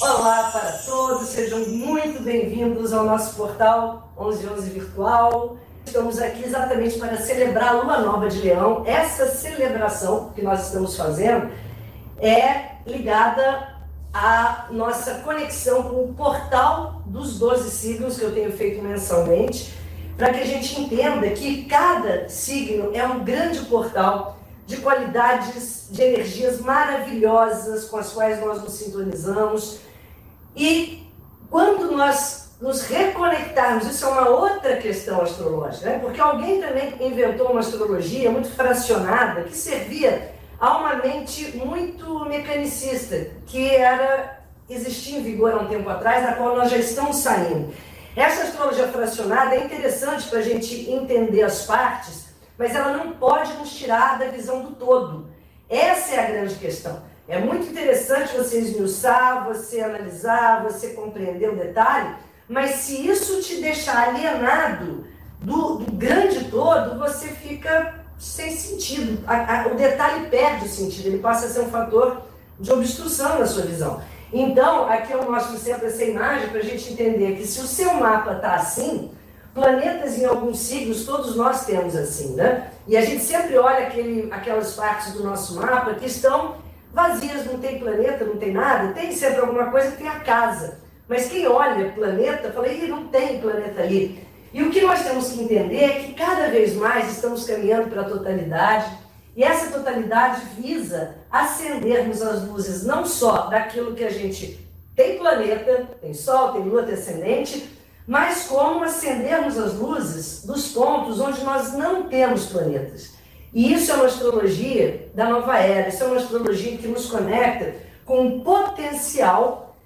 Olá para todos, sejam muito bem-vindos ao nosso portal 1111 Virtual. Estamos aqui exatamente para celebrar a Lua Nova de Leão. Essa celebração que nós estamos fazendo é ligada à nossa conexão com o portal dos 12 signos que eu tenho feito mensalmente, para que a gente entenda que cada signo é um grande portal de qualidades, de energias maravilhosas com as quais nós nos sintonizamos e quando nós nos reconectarmos, isso é uma outra questão astrológica, né? porque alguém também inventou uma astrologia muito fracionada que servia a uma mente muito mecanicista, que era existia em vigor há um tempo atrás, da qual nós já estamos saindo. Essa astrologia fracionada é interessante para a gente entender as partes, mas ela não pode nos tirar da visão do todo. Essa é a grande questão. É muito interessante você esmiuçar, você analisar, você compreender o detalhe, mas se isso te deixar alienado do, do grande todo, você fica sem sentido. A, a, o detalhe perde o sentido, ele passa a ser um fator de obstrução na sua visão. Então, aqui eu mostro sempre essa imagem para a gente entender que se o seu mapa está assim, planetas em alguns signos, todos nós temos assim, né? E a gente sempre olha aquele, aquelas partes do nosso mapa que estão vazias, não tem planeta, não tem nada, tem sempre alguma coisa tem a casa. Mas quem olha planeta, fala, Ih, não tem planeta ali. E o que nós temos que entender é que cada vez mais estamos caminhando para a totalidade, e essa totalidade visa acendermos as luzes não só daquilo que a gente tem planeta, tem Sol, tem Lua, tem ascendente, mas como acendermos as luzes dos pontos onde nós não temos planetas. E isso é uma astrologia da nova era, isso é uma astrologia que nos conecta com um potencial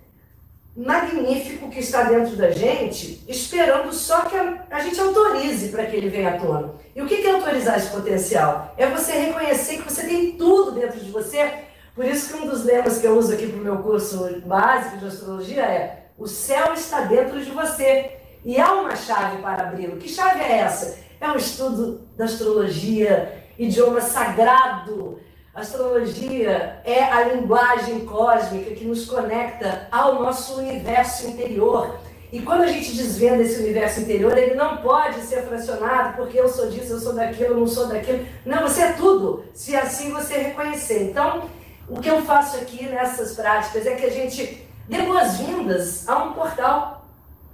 magnífico que está dentro da gente, esperando só que a, gente autorize para que ele venha à tona. E o que é autorizar esse potencial? É você reconhecer que você tem tudo dentro de você. Por isso que um dos lemas que eu uso aqui para o meu curso básico de astrologia é o céu está dentro de você. E há uma chave para abri-lo. Que chave é essa? É um estudo da astrologia, idioma sagrado. astrologia é a linguagem cósmica que nos conecta ao nosso universo interior. E quando a gente desvenda esse universo interior, ele não pode ser fracionado porque eu sou disso, eu sou daquilo, eu não sou daquilo. Não, você é tudo, se assim você reconhecer. Então, o que eu faço aqui nessas práticas é que a gente dê boas-vindas a um portal.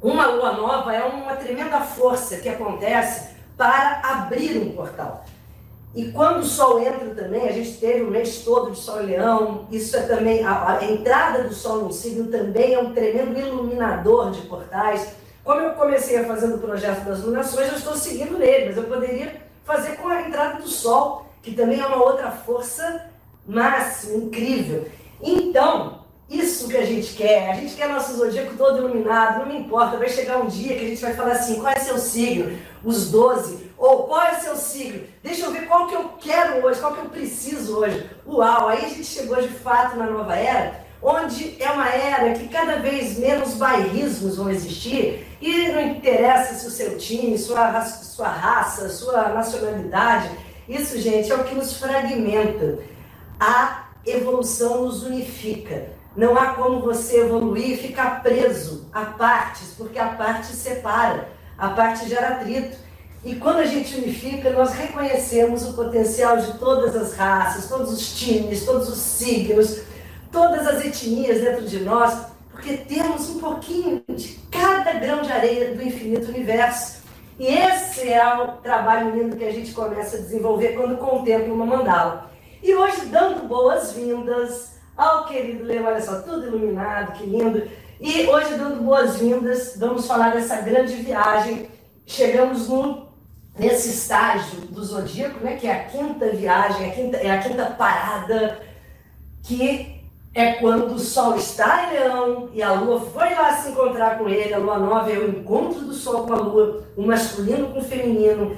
Uma lua nova é uma tremenda força que acontece para abrir um portal. E quando o Sol entra também, a gente teve o mês todo de Sol e Leão, isso é também, a, a entrada do Sol no signo também é um tremendo iluminador de portais. Como eu comecei a fazer o projeto das lunações, eu estou seguindo nele, mas eu poderia fazer com a entrada do Sol, que também é uma outra força máxima, incrível. Então, isso que a gente quer, a gente quer nosso zodíaco todo iluminado, não me importa, vai chegar um dia que a gente vai falar assim, qual é seu signo? Os 12, ou qual é seu signo? Deixa eu ver qual que eu quero hoje, qual que eu preciso hoje. Uau, aí a gente chegou de fato na nova era, onde é uma era que cada vez menos bairrismos vão existir e não interessa se o seu time, sua, sua raça, sua nacionalidade. Isso, gente, é o que nos fragmenta. A evolução nos unifica. Não há como você evoluir e ficar preso a partes, porque a parte separa, a parte gera atrito. E quando a gente unifica, nós reconhecemos o potencial de todas as raças, todos os times, todos os signos, todas as etnias dentro de nós, porque temos um pouquinho de cada grão de areia do infinito universo. E esse é o trabalho lindo que a gente começa a desenvolver quando contempla uma mandala. E hoje, dando boas-vindas ao querido Leo, olha só, tudo iluminado, que lindo. E hoje, dando boas-vindas, vamos falar dessa grande viagem. Chegamos no nesse estágio do zodíaco, né, que é a quinta viagem, a quinta, é a quinta parada, que é quando o Sol está em Leão e a Lua foi lá se encontrar com ele. A Lua nova é o encontro do Sol com a Lua, o masculino com o feminino.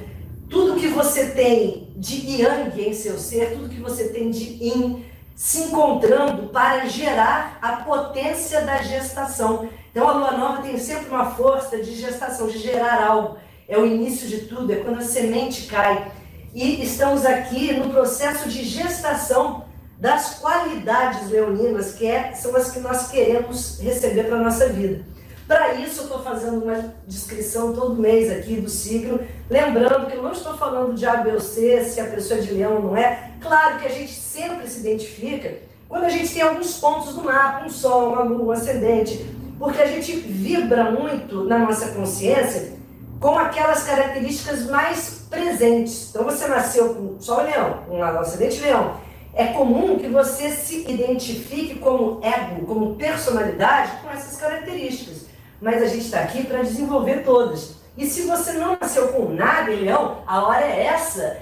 Tudo que você tem de Yang em seu ser, tudo que você tem de Yin, se encontrando para gerar a potência da gestação. Então a lua nova tem sempre uma força de gestação, de gerar algo. É o início de tudo, é quando a semente cai. E estamos aqui no processo de gestação das qualidades leoninas, que é, são as que nós queremos receber para a nossa vida. Para isso, eu estou fazendo uma descrição todo mês aqui do signo, lembrando que eu não estou falando de A, B ou C, se a pessoa é de leão ou não é. Claro que a gente sempre se identifica quando a gente tem alguns pontos do mapa, um sol, uma lua, um ascendente, porque a gente vibra muito na nossa consciência com aquelas características mais presentes. Então você nasceu com Sol Leão, um ascendente Leão. É comum que você se identifique como ego, como personalidade com essas características. Mas a gente está aqui para desenvolver todas. E se você não nasceu com nada em Leão, a hora é essa.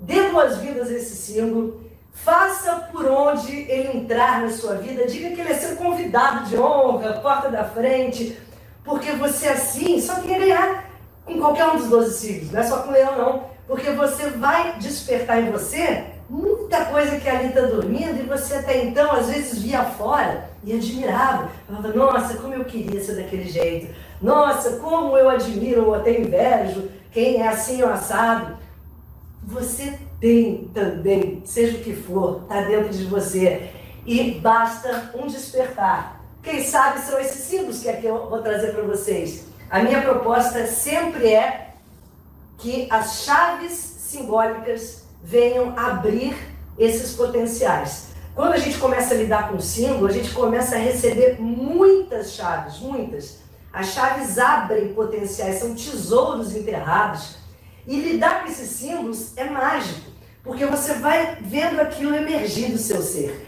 Dê boas-vindas a esse símbolo. Faça por onde ele entrar na sua vida, diga que ele é seu convidado de honra, porta da frente, porque você assim só a ganhar com qualquer um dos 12 signos, não é só com leão não, porque você vai despertar em você muita coisa que ali está dormindo e você até então às vezes via fora e admirava, falava, nossa, como eu queria ser daquele jeito, nossa, como eu admiro ou até invejo quem é assim ou assado. Você tem também, seja o que for, está dentro de você. E basta um despertar. Quem sabe são esses símbolos que aqui eu vou trazer para vocês. A minha proposta sempre é que as chaves simbólicas venham abrir esses potenciais. Quando a gente começa a lidar com o símbolo, a gente começa a receber muitas chaves, muitas. As chaves abrem potenciais, são tesouros enterrados. E lidar com esses símbolos é mágico porque você vai vendo aquilo emergir do seu ser.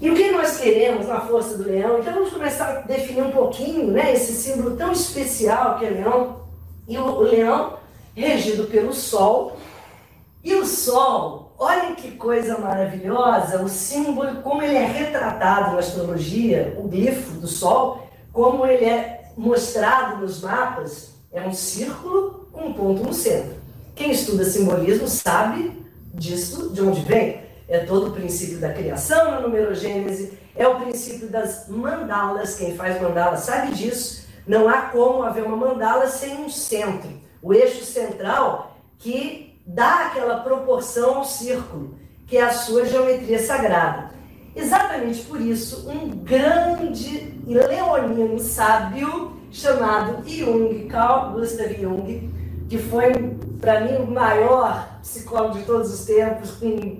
E o que nós queremos na força do leão? Então vamos começar a definir um pouquinho né, esse símbolo tão especial que é leão. E o leão regido pelo sol. E o sol, olha que coisa maravilhosa, o símbolo, como ele é retratado na astrologia, o glifo do sol, como ele é mostrado nos mapas, é um círculo com um ponto no centro. Quem estuda simbolismo sabe disso, de onde vem? É todo o princípio da criação na numerogênese, é o princípio das mandalas. Quem faz mandala sabe disso. Não há como haver uma mandala sem um centro, o eixo central que dá aquela proporção ao círculo, que é a sua geometria sagrada. Exatamente por isso, um grande leonino sábio chamado Jung, Carl Gustav Jung, que foi para mim, o maior psicólogo de todos os tempos, com,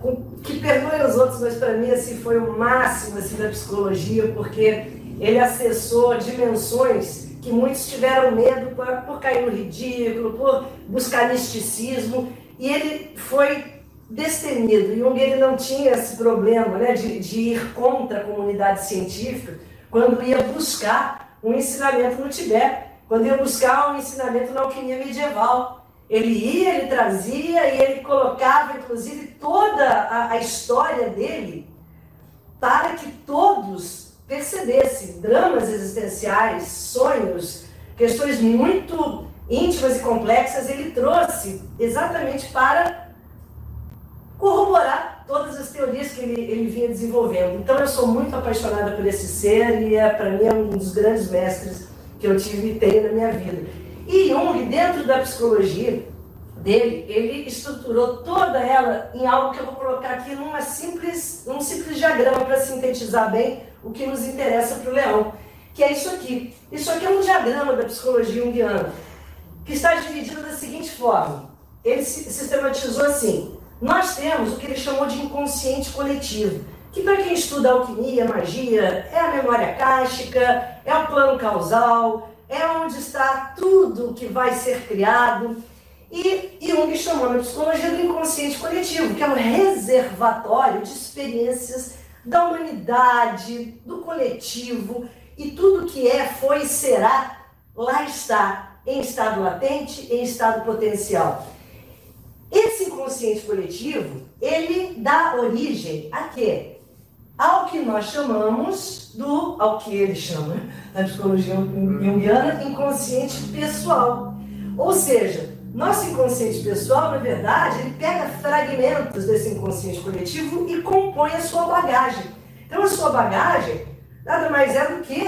com, que perdoe os outros, mas para mim assim, foi o máximo assim, da psicologia, porque ele acessou dimensões que muitos tiveram medo por, por cair no ridículo, por buscar misticismo, e ele foi destemido. Jung ele não tinha esse problema né, de, de ir contra a comunidade científica quando ia buscar um ensinamento no Tibete quando ia buscar um ensinamento na alquimia medieval. Ele ia, ele trazia e ele colocava, inclusive, toda a, a história dele para que todos percebessem dramas existenciais, sonhos, questões muito íntimas e complexas. Ele trouxe exatamente para corroborar todas as teorias que ele, ele vinha desenvolvendo. Então, eu sou muito apaixonada por esse ser e, é, para mim, é um dos grandes mestres que eu tive e tenho na minha vida. E Jung, dentro da psicologia dele, ele estruturou toda ela em algo que eu vou colocar aqui numa simples, num simples diagrama para sintetizar bem o que nos interessa para o leão, que é isso aqui. Isso aqui é um diagrama da psicologia junguiana, que está dividido da seguinte forma. Ele sistematizou assim: nós temos o que ele chamou de inconsciente coletivo que para quem estuda alquimia, magia, é a memória cáustica, é o plano causal, é onde está tudo que vai ser criado. E Jung chamou na psicologia do inconsciente coletivo, que é um reservatório de experiências da humanidade, do coletivo, e tudo que é, foi e será, lá está, em estado latente, em estado potencial. Esse inconsciente coletivo, ele dá origem a quê? ao que nós chamamos do, ao que ele chama, na psicologia junguiana, inconsciente pessoal. Ou seja, nosso inconsciente pessoal, na verdade, ele pega fragmentos desse inconsciente coletivo e compõe a sua bagagem. Então, a sua bagagem nada mais é do que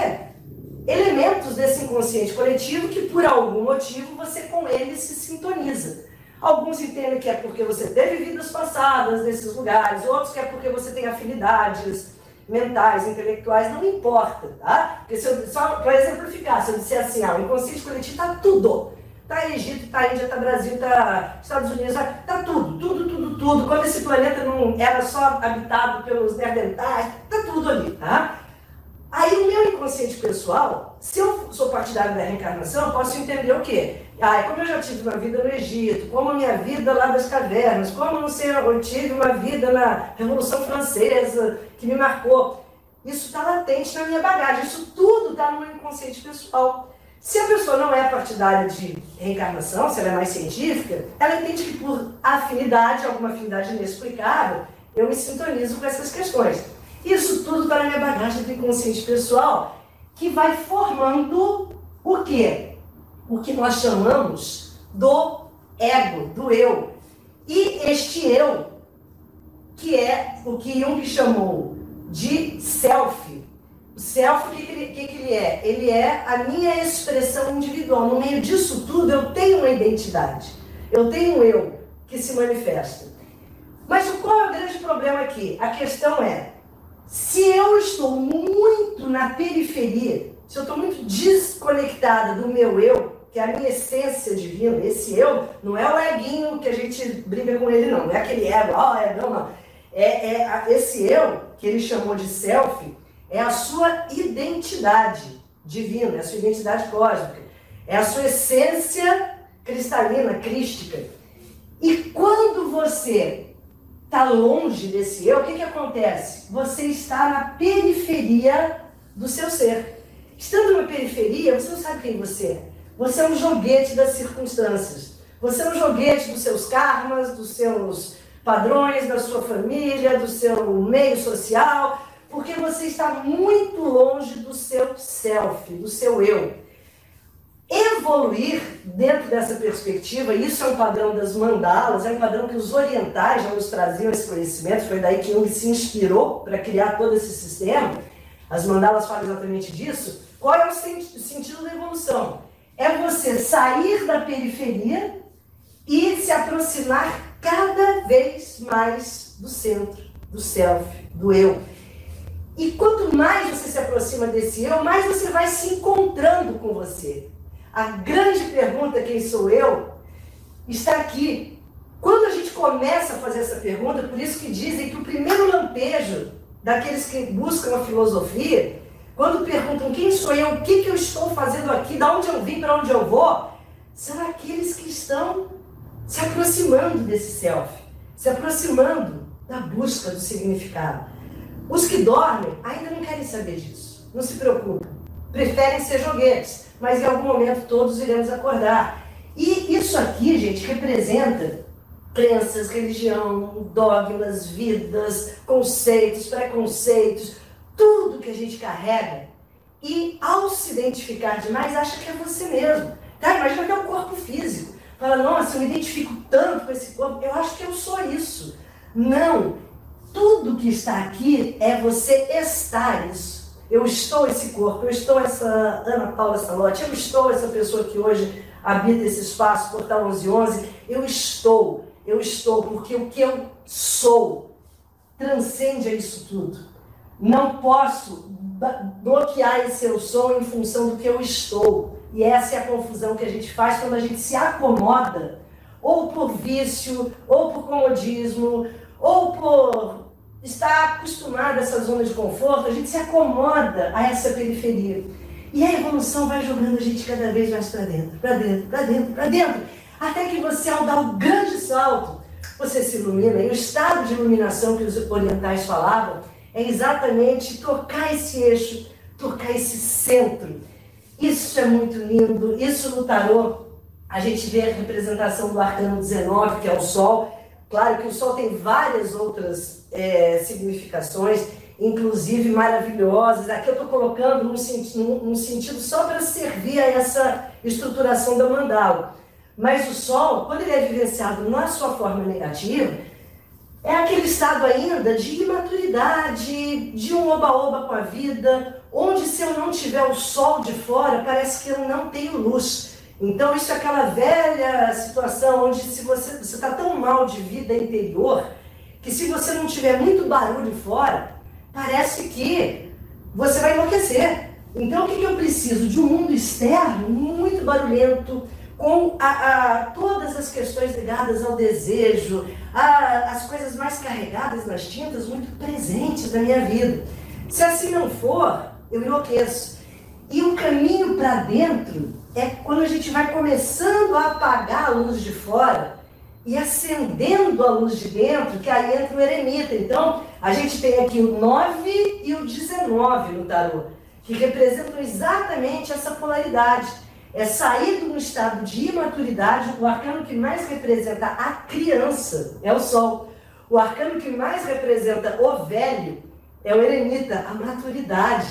elementos desse inconsciente coletivo que, por algum motivo, você com ele se sintoniza. Alguns entendem que é porque você teve vidas passadas nesses lugares, outros que é porque você tem afinidades mentais, intelectuais, não importa, tá? Porque se eu, só para exemplificar, se eu disser assim, ah, o inconsciente coletivo está tudo. Está Egito, está Índia, está Brasil, está Estados Unidos, está tudo, tudo, tudo, tudo. Quando esse planeta não era só habitado pelos neandertais, está tudo ali, tá? Aí o meu inconsciente pessoal, se eu sou partidário da reencarnação, eu posso entender o quê? Ah, como eu já tive uma vida no Egito, como a minha vida lá das cavernas, como não sei, eu tive uma vida na Revolução Francesa que me marcou. Isso está latente na minha bagagem, isso tudo está no meu inconsciente pessoal. Se a pessoa não é partidária de reencarnação, se ela é mais científica, ela entende que por afinidade, alguma afinidade inexplicável, eu me sintonizo com essas questões. Isso tudo está na minha bagagem do inconsciente pessoal, que vai formando o quê? O que nós chamamos do ego, do eu. E este eu, que é o que Jung chamou de self. O self, o que, que, que, ele é? Ele é a minha expressão individual. No meio disso tudo, eu tenho uma identidade. Eu tenho um eu que se manifesta. Mas qual é o grande problema aqui? A questão é, se eu estou muito na periferia, se eu estou muito desconectada do meu eu, que é a minha essência divina, esse eu, não é o eguinho que a gente briga com ele, não, não é aquele ego, ó, oh, é, não, não. É, é esse eu, que ele chamou de self, é a sua identidade divina, é a sua identidade cósmica, é a sua essência cristalina, crística. E quando você está longe desse eu, o que, que acontece? Você está na periferia do seu ser. Estando na periferia, você não sabe quem você é. Você é um joguete das circunstâncias. Você é um joguete dos seus karmas, dos seus padrões, da sua família, do seu meio social, porque você está muito longe do seu self, do seu eu evoluir dentro dessa perspectiva, isso é um padrão das mandalas, é um padrão que os orientais já nos traziam esse conhecimento, foi daí que Jung se inspirou para criar todo esse sistema. As mandalas falam exatamente disso. Qual é o sentido da evolução? É você sair da periferia e se aproximar cada vez mais do centro, do self, do eu. E quanto mais você se aproxima desse eu, mais você vai se encontrando com você. A grande pergunta, quem sou eu, está aqui. Quando a gente começa a fazer essa pergunta, por isso que dizem que o primeiro lampejo daqueles que buscam a filosofia, quando perguntam quem sou eu, o que, que eu estou fazendo aqui, de onde eu vim, para onde eu vou, são aqueles que estão se aproximando desse self, se aproximando da busca do significado. Os que dormem ainda não querem saber disso, não se preocupam, preferem ser joguetes mas em algum momento todos iremos acordar. E isso aqui, gente, representa crenças, religião, dogmas, vidas, conceitos, preconceitos, tudo que a gente carrega. E ao se identificar demais, acha que é você mesmo. Tá? Imagina que é o corpo físico. Fala, nossa, eu me identifico tanto com esse corpo, eu acho que eu sou isso. Não. Tudo que está aqui é você estar isso. Eu estou esse corpo, eu estou essa Ana Paula Salote, eu estou essa pessoa que hoje habita esse espaço, Portal 1111. Eu estou, eu estou, porque o que eu sou transcende isso tudo. Não posso bloquear esse eu sou em função do que eu estou. E essa é a confusão que a gente faz quando a gente se acomoda, ou por vício, ou por comodismo, ou por está acostumado a essa zona de conforto, a gente se acomoda a essa periferia. E a evolução vai jogando a gente cada vez mais para dentro, para dentro, para dentro, para dentro, até que você, ao dar o grande salto, você se ilumina. E o estado de iluminação que os orientais falavam é exatamente tocar esse eixo, tocar esse centro. Isso é muito lindo. Isso no tarô, a gente vê a representação do arcano 19, que é o Sol, Claro que o sol tem várias outras é, significações inclusive maravilhosas. Aqui eu estou colocando num, sentido só para servir a essa estruturação da mandala. Mas o sol, quando ele é vivenciado na sua forma negativa, é aquele estado ainda de imaturidade, de um oba-oba com a vida, onde se eu não tiver o sol de fora, parece que eu não tenho luz. Então isso é aquela velha situação onde se você está tão mal de vida interior, que se você não tiver muito barulho fora, parece que você vai enlouquecer. Então o que, que eu preciso? De um mundo externo muito barulhento, com a, a, todas as questões ligadas ao desejo, a, as coisas mais carregadas nas tintas muito presentes na minha vida. Se assim não for, eu enlouqueço. E o caminho para dentro é quando a gente vai começando a apagar a luz de fora e acendendo a luz de dentro, que aí entra o eremita. Então, a gente tem aqui o 9 e o 19 no tarô, que representam exatamente essa polaridade é sair de um estado de imaturidade. O arcano que mais representa a criança é o Sol. O arcano que mais representa o velho é o eremita, a maturidade.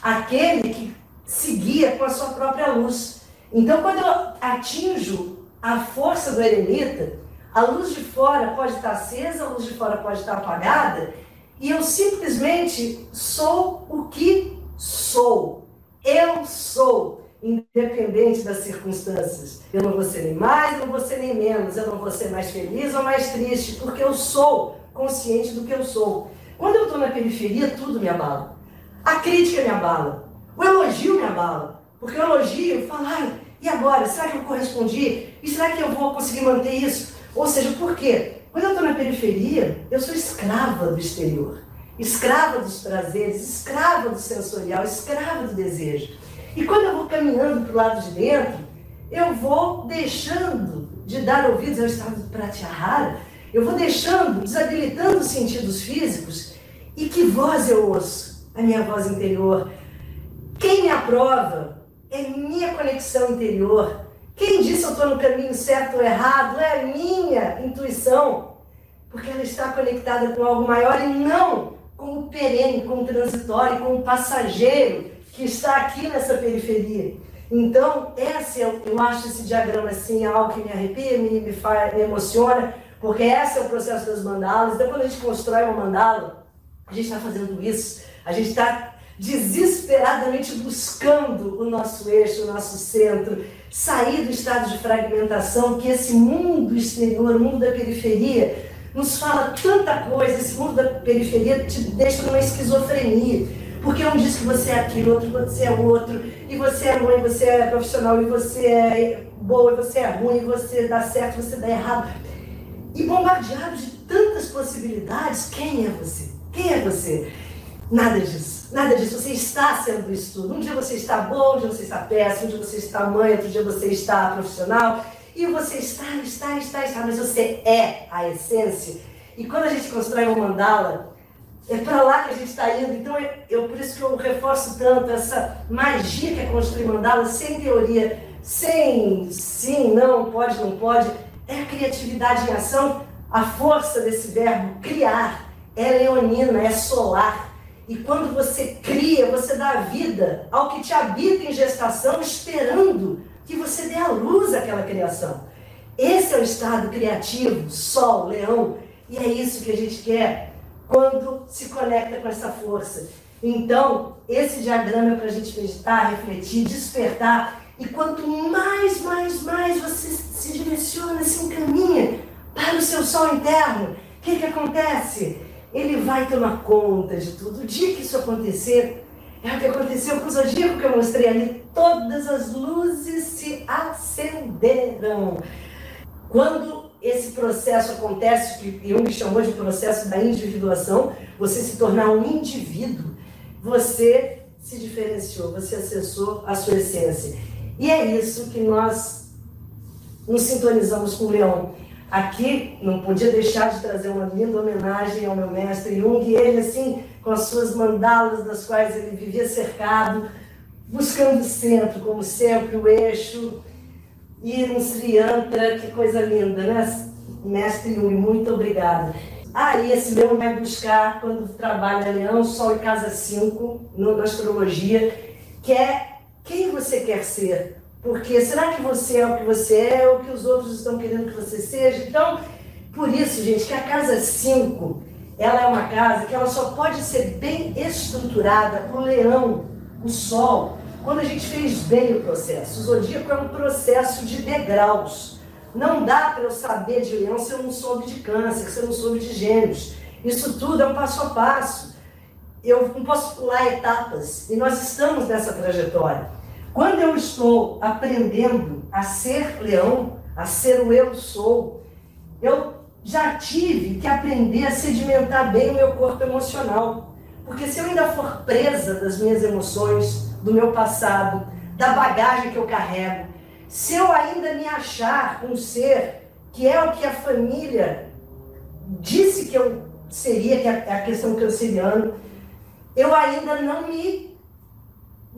Aquele que se guia com a sua própria luz. Então, quando eu atinjo a força do eremita, a luz de fora pode estar acesa, a luz de fora pode estar apagada, e eu simplesmente sou o que sou. Eu sou independente das circunstâncias. Eu não vou ser nem mais, não vou ser nem menos, eu não vou ser mais feliz ou mais triste, porque eu sou consciente do que eu sou. Quando eu estou na periferia, tudo me abala. A crítica me abala, o elogio me abala, porque o elogio fala, e agora? Será que eu correspondi? E será que eu vou conseguir manter isso? Ou seja, por quê? Quando eu estou na periferia, eu sou escrava do exterior, escrava dos prazeres, escrava do sensorial, escrava do desejo. E quando eu vou caminhando para o lado de dentro, eu vou deixando de dar ouvidos ao estado de pratyahara, eu vou deixando, desabilitando os sentidos físicos, e que voz eu ouço? A minha voz interior. Quem me aprova é minha conexão interior. Quem disse eu estou no caminho certo ou errado é a minha intuição, porque ela está conectada com algo maior e não com o perene, com o transitório, com o passageiro que está aqui nessa periferia. Então, esse, eu, eu acho esse diagrama assim, algo que me arrepia, me, me, faz, me emociona, porque esse é o processo das mandalas. Então, quando a gente constrói uma mandala, a gente está fazendo isso, a gente está desesperadamente buscando o nosso eixo, o nosso centro, sair do estado de fragmentação que esse mundo exterior, o mundo da periferia, nos fala tanta coisa. Esse mundo da periferia te deixa numa esquizofrenia porque um diz que você é aquilo, outro você é outro, e você é mãe, você é profissional, e você é boa, e você é ruim, e você dá certo, você dá errado. E bombardeado de tantas possibilidades, quem é você? Quem é você? Nada disso, nada disso. Você está sendo isso tudo. Um dia você está bom, um dia você está péssimo, um dia você está mãe, outro dia você está profissional. E você está, está, está, está, mas você é a essência. E quando a gente constrói uma mandala, é para lá que a gente está indo. Então, eu, por isso que eu reforço tanto essa magia que é construir mandala, sem teoria, sem sim, não, pode, não pode. É a criatividade em ação, a força desse verbo criar. É leonina, é solar. E quando você cria, você dá vida ao que te habita em gestação, esperando que você dê à luz àquela criação. Esse é o estado criativo, sol, leão. E é isso que a gente quer quando se conecta com essa força. Então, esse diagrama é para a gente meditar, refletir, despertar. E quanto mais, mais, mais você se direciona, se encaminha para o seu sol interno, o que, que acontece? Ele vai tomar conta de tudo. O dia que isso acontecer, é o que aconteceu com o zodíaco que eu mostrei ali. Todas as luzes se acenderam. Quando esse processo acontece, que Jung chamou de processo da individuação, você se tornar um indivíduo, você se diferenciou, você acessou a sua essência. E é isso que nós nos sintonizamos com o Leão. Aqui não podia deixar de trazer uma linda homenagem ao meu mestre Jung, ele assim, com as suas mandalas das quais ele vivia cercado, buscando o centro, como sempre, o eixo, e um Sri Yantra, que coisa linda, né? Mestre Yuri, muito obrigada. Aí esse leão vai buscar, quando trabalha leão, sol em casa 5, na astrologia, que é quem você quer ser. Porque será que você é o que você é ou que os outros estão querendo que você seja? Então, por isso, gente, que a casa 5, ela é uma casa que ela só pode ser bem estruturada para o leão, o sol, quando a gente fez bem o processo. O zodíaco é um processo de degraus. Não dá para eu saber de leão se eu não soube de câncer, se eu não soube de gêmeos. Isso tudo é um passo a passo. Eu não posso pular etapas. E nós estamos nessa trajetória. Quando eu estou aprendendo a ser leão, a ser o eu sou, eu já tive que aprender a sedimentar bem o meu corpo emocional. Porque se eu ainda for presa das minhas emoções, do meu passado, da bagagem que eu carrego, se eu ainda me achar um ser que é o que a família disse que eu seria, que é a questão canceriana, eu ainda não me,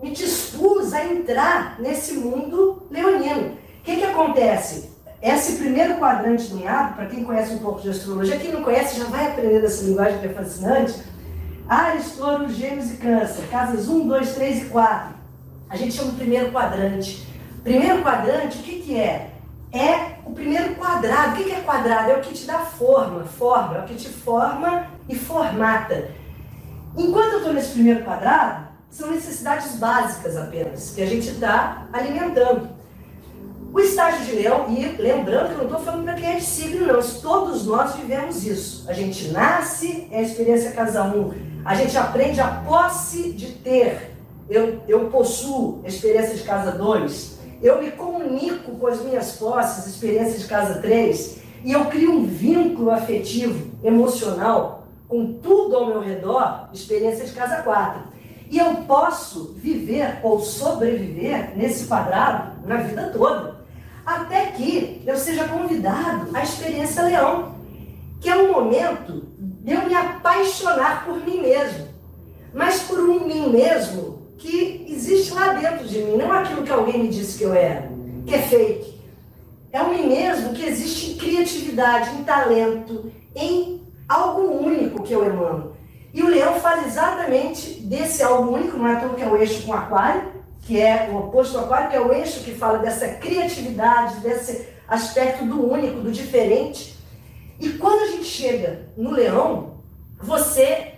me dispus a entrar nesse mundo leonino. O que, que acontece? Esse primeiro quadrante do mapa, para quem conhece um pouco de astrologia, quem não conhece já vai aprender dessa linguagem que é fascinante. Ares, Touro, Gêmeos e Câncer, casas 1, 2, 3 e 4. A gente chama o primeiro quadrante. Primeiro quadrante, o que, que é? É o primeiro quadrado. O que, que é quadrado? É o que te dá forma, forma, é o que te forma e formata. Enquanto eu estou nesse primeiro quadrado, são necessidades básicas apenas, que a gente está alimentando. O estágio de leão, e lembrando que eu não estou falando para quem é de signo, não, todos nós vivemos isso. A gente nasce, é a experiência casa um. A gente aprende a posse de ter. Eu, eu possuo experiência de casa 2 eu me comunico com as minhas posses, experiências de casa 3, e eu crio um vínculo afetivo, emocional, com tudo ao meu redor, experiência de casa 4. E eu posso viver ou sobreviver nesse quadrado na vida toda. Até que eu seja convidado à experiência leão, que é um momento de eu me apaixonar por mim mesmo, mas por um mim mesmo que existe lá dentro de mim, não aquilo que alguém me disse que eu era, que é fake. É um mim mesmo que existe em criatividade, em talento, em algo único que eu emano. E o leão faz exatamente desse algo único, não é tudo que é o eixo com aquário, que é o oposto do aquário, que é o eixo que fala dessa criatividade, desse aspecto do único, do diferente. E quando a gente chega no leão, você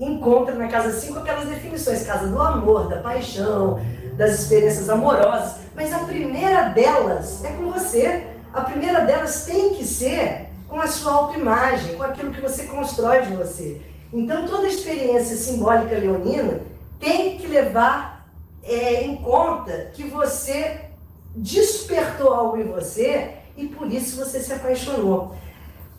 encontra na casa 5 aquelas definições, casa do amor, da paixão, das experiências amorosas, mas a primeira delas é com você. A primeira delas tem que ser com a sua autoimagem, com aquilo que você constrói de você. Então toda experiência simbólica leonina tem que levar é, em conta que você despertou algo em você e por isso você se apaixonou.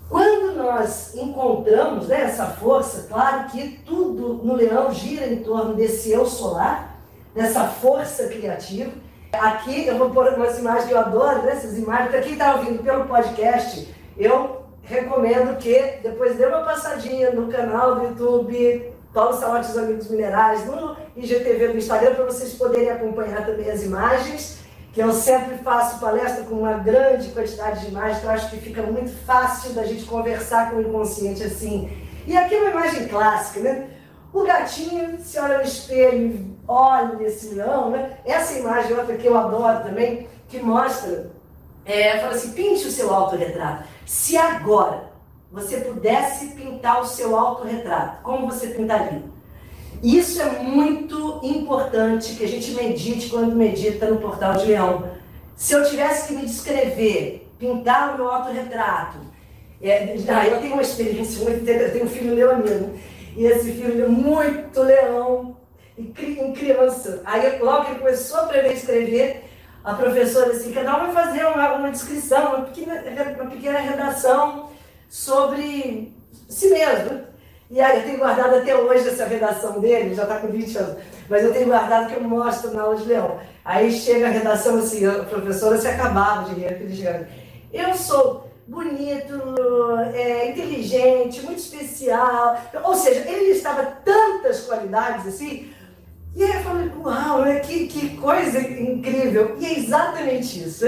Quando nós encontramos né, essa força, claro que tudo no leão gira em torno desse eu solar, dessa força criativa. Aqui eu vou pôr umas imagens que eu adoro, né, essas imagens. Para quem está ouvindo pelo podcast, eu recomendo que depois dê uma passadinha no canal do YouTube Paulo Salates Amigos Minerais, no IGTV do Instagram, para vocês poderem acompanhar também as imagens que eu sempre faço palestra com uma grande quantidade de imagens, acho que fica muito fácil da gente conversar com o inconsciente assim. E aqui é uma imagem clássica, né? O gatinho se olha no espelho, olha esse leão, né? Essa imagem, outra que eu adoro também, que mostra, é, fala assim, pinte o seu autorretrato. Se agora você pudesse pintar o seu autorretrato, como você pintaria? Isso é muito importante que a gente medite quando medita no Portal de Leão. Se eu tivesse que me descrever, pintar o meu autorretrato, é, ah, eu tenho uma experiência muito eu tenho um filho leonino, e esse filho é muito leão, em criança. Aí logo que ele começou a aprender a escrever, a professora assim, cada um vai fazer uma, uma descrição, uma pequena, uma pequena redação sobre si mesmo. E aí eu tenho guardado até hoje essa redação dele, já está com 20 anos, mas eu tenho guardado que eu mostro na aula de Leão. Aí chega a redação assim, a professora se acabava de rir, aquele Eu sou bonito, é, inteligente, muito especial. Ou seja, ele estava tantas qualidades assim. E aí eu falei, uau, que, que coisa incrível. E é exatamente isso.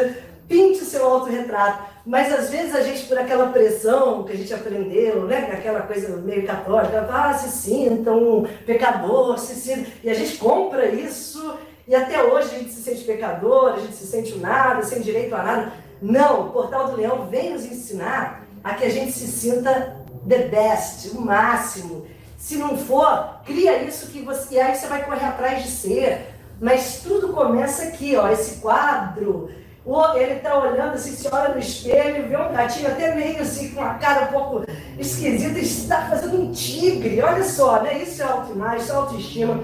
Pinte o seu autorretrato Mas às vezes a gente, por aquela pressão que a gente aprendeu, né? Aquela coisa meio católica, ah, se sinta um pecador, se sinta. E a gente compra isso, e até hoje a gente se sente pecador, a gente se sente nada, sem direito a nada. Não, o Portal do Leão vem nos ensinar a que a gente se sinta the best, o máximo. Se não for, cria isso que você. E aí você vai correr atrás de ser. Mas tudo começa aqui, ó, esse quadro ele está olhando assim, se olha no espelho, vê um gatinho até meio assim, com uma cara um pouco esquisita, está fazendo um tigre. Olha só, né? Isso é autoimagem, isso é autoestima.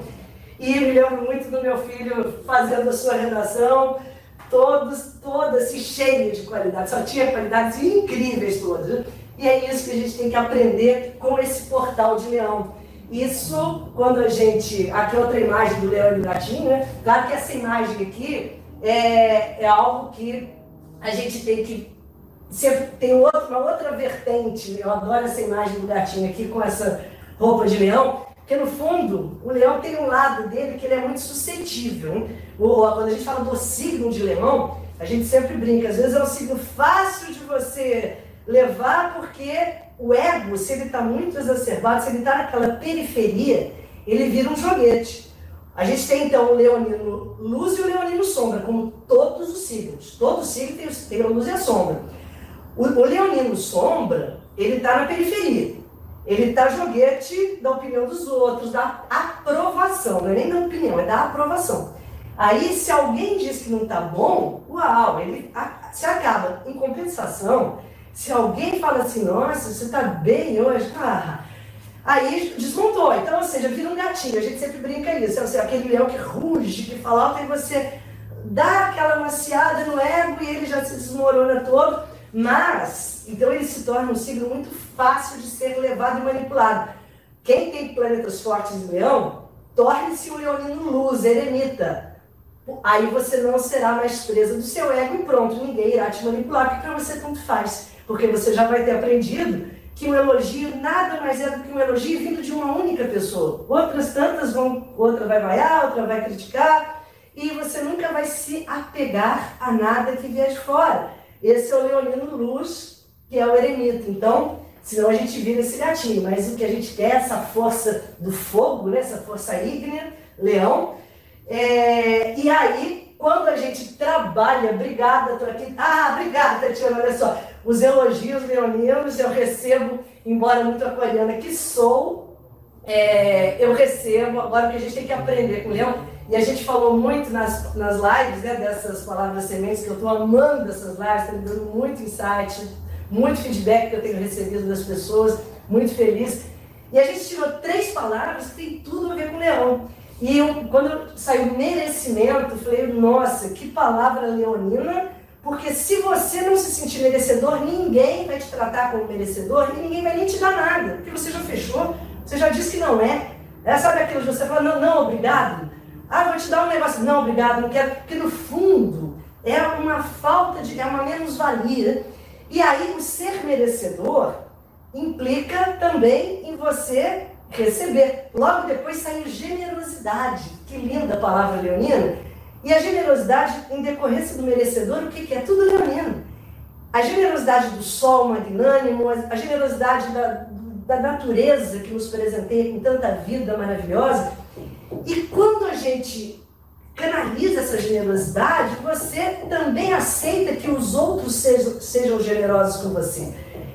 E me lembro muito do meu filho fazendo a sua redação, todos, todas assim, cheia de qualidades, só tinha qualidades incríveis todas. E é isso que a gente tem que aprender com esse portal de leão. Isso, quando a gente. Aqui é outra imagem do leão e do gatinho, né? Claro que essa imagem aqui é, é algo que a gente tem que sempre tem outra, uma outra vertente. Eu adoro essa imagem do gatinho aqui com essa roupa de leão, porque no fundo o leão tem um lado dele que ele é muito suscetível. O, quando a gente fala do signo de leão, a gente sempre brinca. Às vezes é um signo fácil de você levar porque o ego, se ele está muito exacerbado, se ele está naquela periferia, ele vira um joguete. A gente tem então o leonino luz e o leonino sombra, como todos os signos. Todo signo tem, tem a luz e a sombra. O, o leonino sombra, ele está na periferia. Ele está joguete da opinião dos outros, da aprovação. Não é nem da opinião, é da aprovação. Aí, se alguém diz que não está bom, uau, ele se acaba. Em compensação, se alguém fala assim, nossa, você está bem hoje, ah, Aí desmontou. Então, ou seja, vira um gatinho. A gente sempre brinca isso. Ou seja, aquele leão que ruge, que fala alto, e você dá aquela maciada no ego e ele já se desmorona todo. Mas, então ele se torna um signo muito fácil de ser levado e manipulado. Quem tem planetas fortes em leão, torne-se um leonino luz, eremita. Aí você não será mais presa do seu ego e pronto, ninguém irá te manipular, porque para você tanto faz. Porque você já vai ter aprendido que um elogio nada mais é do que um elogio vindo de uma única pessoa. Outras tantas vão, outra vai vaiar, outra vai criticar, e você nunca vai se apegar a nada que vier de fora. Esse é o leonino luz, que é o eremita. Então, senão a gente vira esse gatinho, mas o que a gente quer, essa força do fogo, né? essa força ígnea, leão. É... E aí, quando a gente trabalha, obrigada, tô aqui. Ah, obrigada, Tatiana, olha só os elogios leoninos eu recebo, embora muito aquariana que sou, é, eu recebo, agora que a gente tem que aprender com o leão, e a gente falou muito nas, nas lives, né, dessas palavras sementes, que eu estou amando essas lives, está me dando muito insight, muito feedback que eu tenho recebido das pessoas, muito feliz. E a gente tirou três palavras que tem tudo a ver com leão. E eu, quando saiu merecimento, eu falei, nossa, que palavra leonina, porque se você não se sentir merecedor, ninguém vai te tratar como merecedor e ninguém vai nem te dar nada. Porque você já fechou, você já disse que não é. é sabe aquilo que você fala, não, não, obrigado. Ah, vou te dar um negócio. Não, obrigado, não quero. Porque no fundo é uma falta de, é uma menos-valia. E aí o ser merecedor implica também em você receber. Logo depois saiu generosidade. Que linda palavra leonina e a generosidade, em decorrência do merecedor, o que, é? Tudo leonino. A generosidade do sol magnânimo, a generosidade da, da natureza que nos presenteia com tanta vida maravilhosa. E quando a gente canaliza essa generosidade, você também aceita que os outros sejam, sejam generosos com você.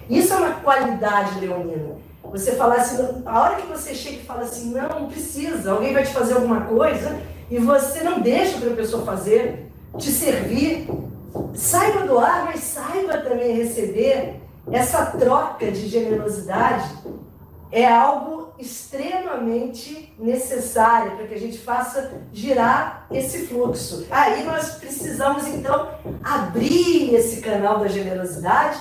Isso é uma qualidade leonina. Você falar assim, a hora que você chega e fala assim, não, não precisa, alguém vai te fazer alguma coisa, e você não deixa para a pessoa fazer, te servir. Saiba doar, mas saiba também receber. Essa troca de generosidade é algo extremamente necessário para que a gente faça girar esse fluxo. Aí nós precisamos então abrir esse canal da generosidade,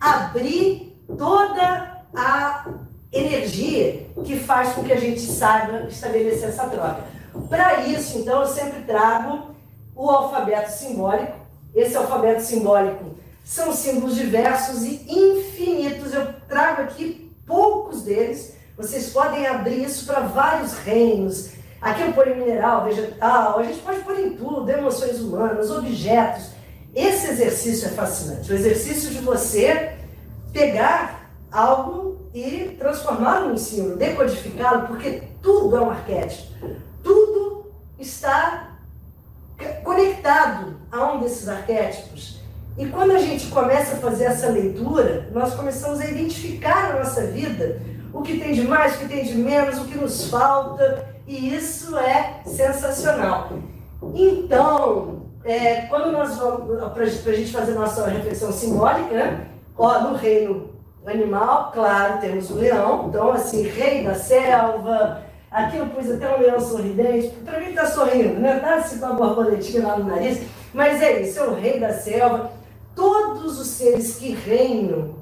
abrir toda a energia que faz com que a gente saiba estabelecer essa troca. Para isso, então, eu sempre trago o alfabeto simbólico. Esse alfabeto simbólico são símbolos diversos e infinitos. Eu trago aqui poucos deles. Vocês podem abrir isso para vários reinos. Aqui eu ponho mineral, vegetal, a gente pode pôr em tudo, emoções humanas, objetos. esse exercício é fascinante. O exercício de você pegar algo e transformá-lo em símbolo, decodificá-lo, porque tudo é um arquétipo. Tudo está conectado a um desses arquétipos. E quando a gente começa a fazer essa leitura, nós começamos a identificar na nossa vida o que tem de mais, o que tem de menos, o que nos falta, e isso é sensacional. Então, é, quando nós vamos, para a gente fazer nossa reflexão simbólica, né? Ó, no reino animal, claro, temos o leão, então, assim, rei da selva. Aqui eu pus até um leão sorridente, para mim está sorrindo, né? Tá assim com a borboletinha lá no nariz, mas é isso, é o rei da selva. Todos os seres que reinam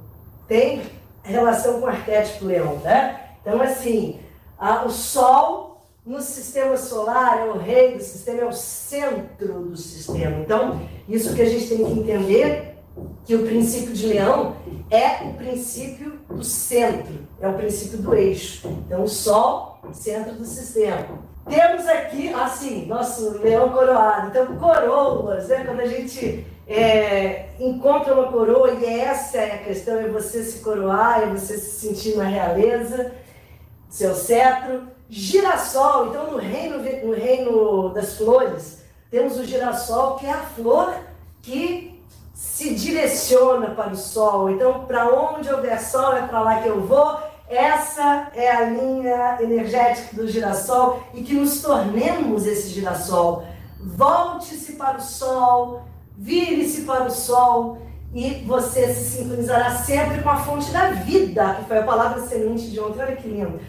têm relação com o arquétipo leão, né? Então, assim, a, o sol no sistema solar é o rei do sistema, é o centro do sistema. Então, isso que a gente tem que entender que o princípio de leão é o princípio do centro, é o princípio do eixo. Então, o Sol, centro do sistema. Temos aqui, assim, nosso leão coroado. Então, coroas, né? Quando a gente é, encontra uma coroa, e essa é a questão, é você se coroar, é você se sentir na realeza, seu cetro. Girassol, então no reino, no reino das flores, temos o girassol, que é a flor que se direciona para o sol. Então, para onde houver sol, é para lá que eu vou. Essa é a linha energética do girassol e que nos tornemos esse girassol. Volte-se para o sol, vire-se para o sol e você se sintonizará sempre com a fonte da vida, que foi a palavra semente de ontem. Olha que lindo.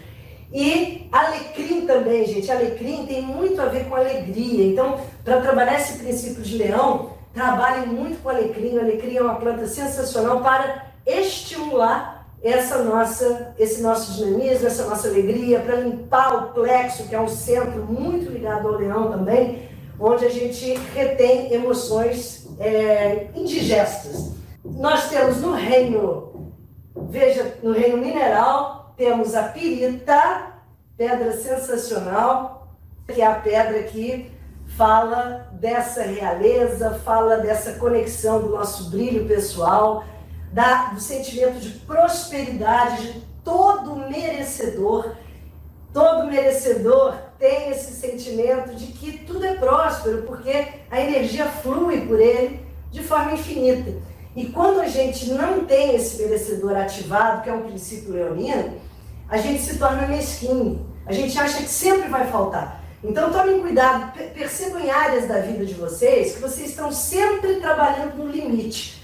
E alecrim também, gente. Alecrim tem muito a ver com alegria. Então, para trabalhar esse princípio de leão, Trabalhem muito com alecrim. O alecrim é uma planta sensacional para estimular essa nossa, esse nosso dinamismo, essa nossa alegria, para limpar o plexo, que é um centro muito ligado ao leão também, onde a gente retém emoções é, indigestas. Nós temos no reino, veja, no reino mineral, temos a pirita, pedra sensacional, que é a pedra que fala dessa realeza, fala dessa conexão do nosso brilho pessoal, da, do sentimento de prosperidade de todo merecedor. Todo merecedor tem esse sentimento de que tudo é próspero, porque a energia flui por ele de forma infinita. E quando a gente não tem esse merecedor ativado, que é um princípio leonino, a gente se torna mesquinho. A gente acha que sempre vai faltar. Então tomem cuidado, percebam em áreas da vida de vocês que vocês estão sempre trabalhando no limite,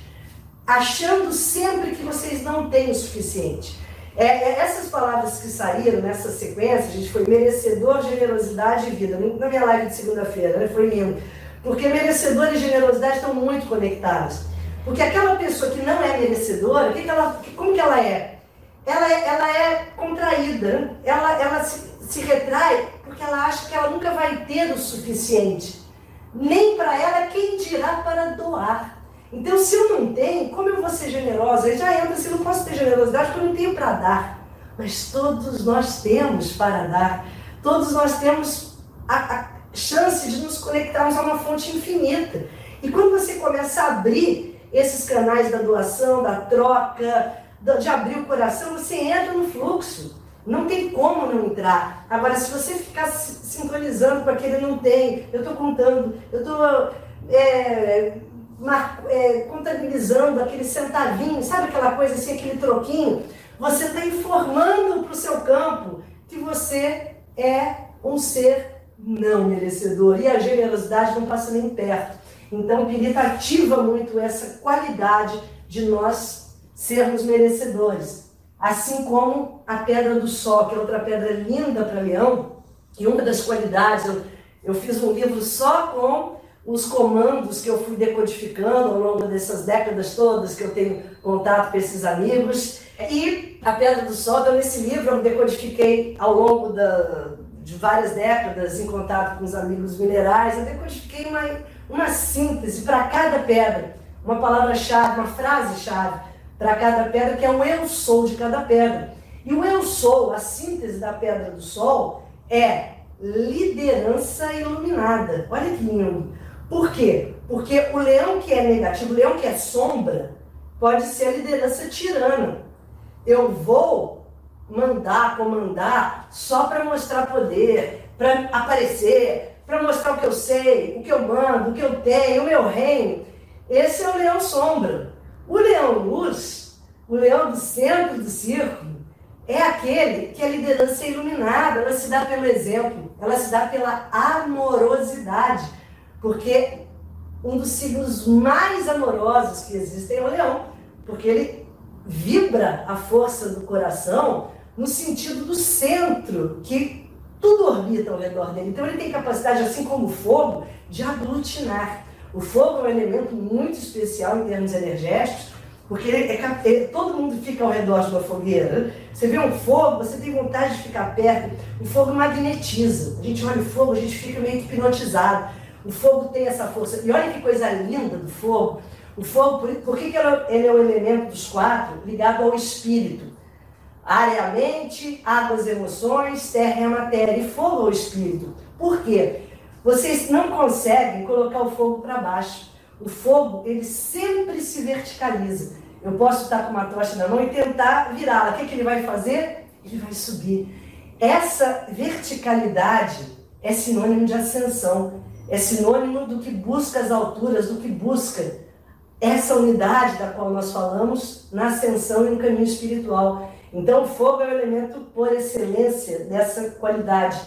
achando sempre que vocês não têm o suficiente. É, é, essas palavras que saíram nessa sequência, a gente foi merecedor, generosidade e vida. Na minha live de segunda-feira, né, foi lindo. Porque merecedor e generosidade estão muito conectados. Porque aquela pessoa que não é merecedora, que que ela, como que ela é? Ela é, ela é contraída, né? ela, ela se, se retrai porque ela acha que ela nunca vai ter o suficiente. Nem para ela, quem dirá para doar. Então, se eu não tenho, como eu vou ser generosa? Aí já entra, se eu não posso ter generosidade, porque eu não tenho para dar. Mas todos nós temos para dar. Todos nós temos a, a chance de nos conectarmos a uma fonte infinita. E quando você começa a abrir esses canais da doação, da troca, de abrir o coração, você entra no fluxo. Não tem como não entrar. Agora, se você ficar sincronizando com aquele não tem, eu estou contando, eu estou é, é, contabilizando aquele centavinho, sabe aquela coisa assim, aquele troquinho? Você está informando para o seu campo que você é um ser não merecedor. E a generosidade não passa nem perto. Então, Pirita ativa muito essa qualidade de nós sermos merecedores. Assim como a pedra do sol, que é outra pedra linda para leão, e uma das qualidades, eu, eu fiz um livro só com os comandos que eu fui decodificando ao longo dessas décadas todas que eu tenho contato com esses amigos. E a Pedra do Sol, então nesse livro eu decodifiquei ao longo da, de várias décadas em contato com os amigos minerais, eu decodifiquei uma, uma síntese para cada pedra, uma palavra-chave, uma frase-chave para cada pedra, que é o eu sou de cada pedra. E o eu sou, a síntese da pedra do sol, é liderança iluminada. Olha que lindo. Por quê? Porque o leão que é negativo, o leão que é sombra, pode ser a liderança tirana. Eu vou mandar, comandar só para mostrar poder, para aparecer, para mostrar o que eu sei, o que eu mando, o que eu tenho, o meu reino. Esse é o leão sombra. O leão luz, o leão do centro do círculo, é aquele que a liderança é iluminada, ela se dá pelo exemplo, ela se dá pela amorosidade, porque um dos signos mais amorosos que existem é o leão, porque ele vibra a força do coração no sentido do centro, que tudo orbita ao redor dele. Então ele tem capacidade, assim como o fogo, de aglutinar. O fogo é um elemento muito especial em termos energéticos, porque ele é, todo mundo fica ao redor de uma fogueira. Você vê um fogo, você tem vontade de ficar perto. O fogo magnetiza. A gente olha o fogo, a gente fica meio hipnotizado. O fogo tem essa força. E olha que coisa linda do fogo. O fogo, por, por que, que ele é o elemento dos quatro ligado ao espírito? Ar é a mente, água as emoções, terra é a matéria e fogo é o espírito. Por quê? Vocês não conseguem colocar o fogo para baixo. O fogo, ele sempre se verticaliza. Eu posso estar com uma tocha na mão e tentar virá-la. O que, que ele vai fazer? Ele vai subir. Essa verticalidade é sinônimo de ascensão. É sinônimo do que busca as alturas, do que busca essa unidade da qual nós falamos na ascensão e no caminho espiritual. Então, o fogo é o elemento por excelência dessa qualidade.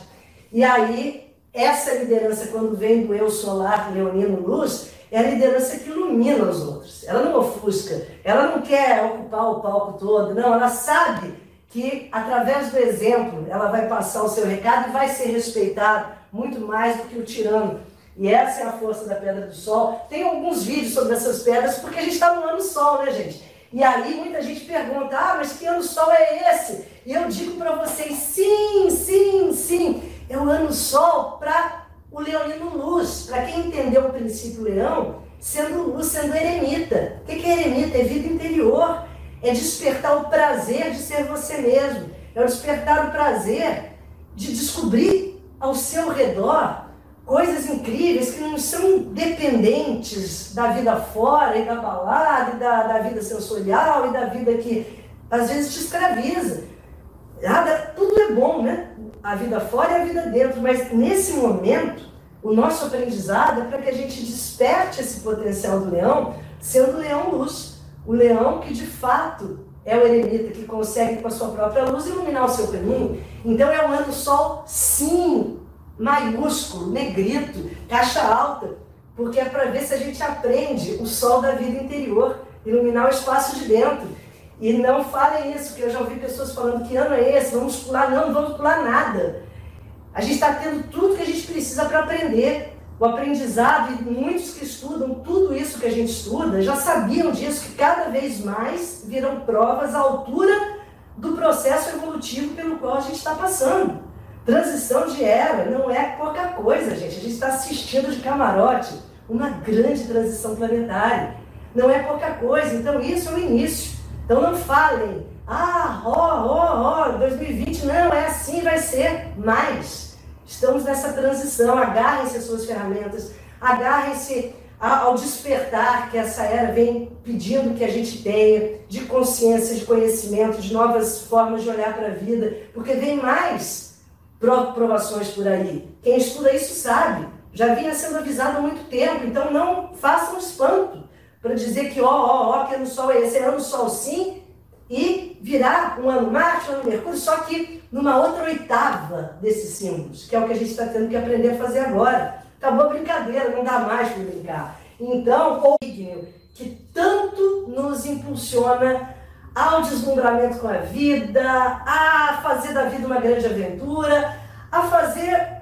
E aí, essa liderança, quando vem do eu solar, leonino luz, é a liderança que ilumina os outros. Ela não ofusca, ela não quer ocupar o palco todo, não, ela sabe que através do exemplo ela vai passar o seu recado e vai ser respeitada muito mais do que o tirano. E essa é a força da Pedra do Sol. Tem alguns vídeos sobre essas pedras, porque a gente está no ano Sol, né, gente? E aí muita gente pergunta, ah, mas que ano Sol é esse? E eu digo para vocês, sim, sim, sim é o ano sol para o leonino luz. Para quem entendeu o princípio leão, sendo luz, sendo eremita. O que é eremita? É vida interior. É despertar o prazer de ser você mesmo. É despertar o prazer de descobrir ao seu redor coisas incríveis que não são dependentes da vida fora e da balada e da, da vida sensorial e da vida que às vezes te escraviza. Nada, tudo é bom, né? A vida fora e a vida dentro, mas nesse momento, o nosso aprendizado é para que a gente desperte esse potencial do leão, sendo o leão luz. O leão que de fato é o eremita que consegue com a sua própria luz iluminar o seu caminho. Então é um ano sol, sim, maiúsculo, negrito, caixa alta, porque é para ver se a gente aprende o sol da vida interior, iluminar o espaço de dentro. E não falem isso, que eu já ouvi pessoas falando que ano é esse, vamos pular, não, não vamos pular nada. A gente está tendo tudo que a gente precisa para aprender. O aprendizado, e muitos que estudam tudo isso que a gente estuda, já sabiam disso, que cada vez mais viram provas à altura do processo evolutivo pelo qual a gente está passando. Transição de era não é pouca coisa, gente. A gente está assistindo de camarote uma grande transição planetária. Não é pouca coisa. Então, isso é o início. Então não falem, ah, ó, ó, ó, 2020 não, é assim, vai ser mais. Estamos nessa transição, agarrem-se às suas ferramentas, agarrem-se ao despertar que essa era vem pedindo que a gente tenha, de consciência, de conhecimento, de novas formas de olhar para a vida, porque vem mais provações por aí. Quem estuda isso sabe, já vinha sendo avisado há muito tempo, então não façam espanto para dizer que, ó, ó, ó, que ano Sol é esse, é ano Sol sim, e virar um ano Marte, um ano Mercúrio, só que numa outra oitava desses símbolos, que é o que a gente está tendo que aprender a fazer agora. Acabou a brincadeira, não dá mais para brincar. Então, o que tanto nos impulsiona ao deslumbramento com a vida, a fazer da vida uma grande aventura, a fazer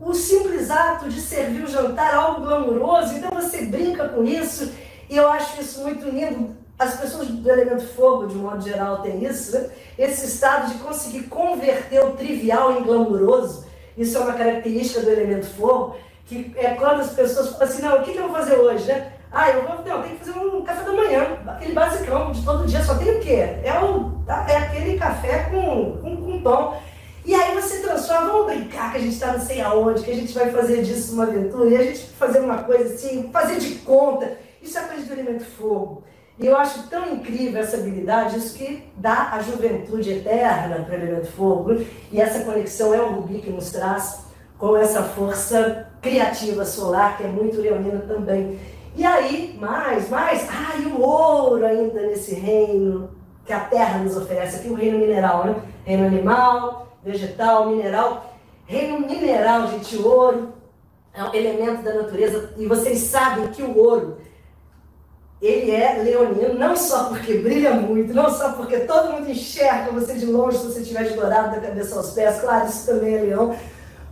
o simples ato de servir o jantar algo glamouroso. Então você brinca com isso e eu acho isso muito lindo. As pessoas do elemento fogo, de um modo geral, têm isso, né? esse estado de conseguir converter o trivial em glamouroso. Isso é uma característica do elemento fogo, que é quando as pessoas falam assim, não, o que, eu vou fazer hoje, né? Ah, eu vou, não, tem que fazer um café da manhã, aquele basicão de todo dia, só tem o quê? É, o, tá? é aquele café com, com, com pão. E aí você transforma, vamos brincar que a gente está não sei aonde, que a gente vai fazer disso uma aventura, e a gente fazer uma coisa assim, fazer de conta. Isso é coisa do elemento fogo. E eu acho tão incrível essa habilidade, isso que dá a juventude eterna para o elemento fogo. E essa conexão é o Rubi que nos traz com essa força criativa solar, que é muito leonina também. E aí, mais, mais, ah, e o ouro ainda nesse reino que a terra nos oferece, aqui o reino mineral, né? Reino animal, vegetal, mineral. Reino mineral, gente, o ouro é um elemento da natureza, e vocês sabem que o ouro ele é leonino, não só porque brilha muito, não só porque todo mundo enxerga você de longe se você estiver de dourado da cabeça aos pés, claro, isso também é leão,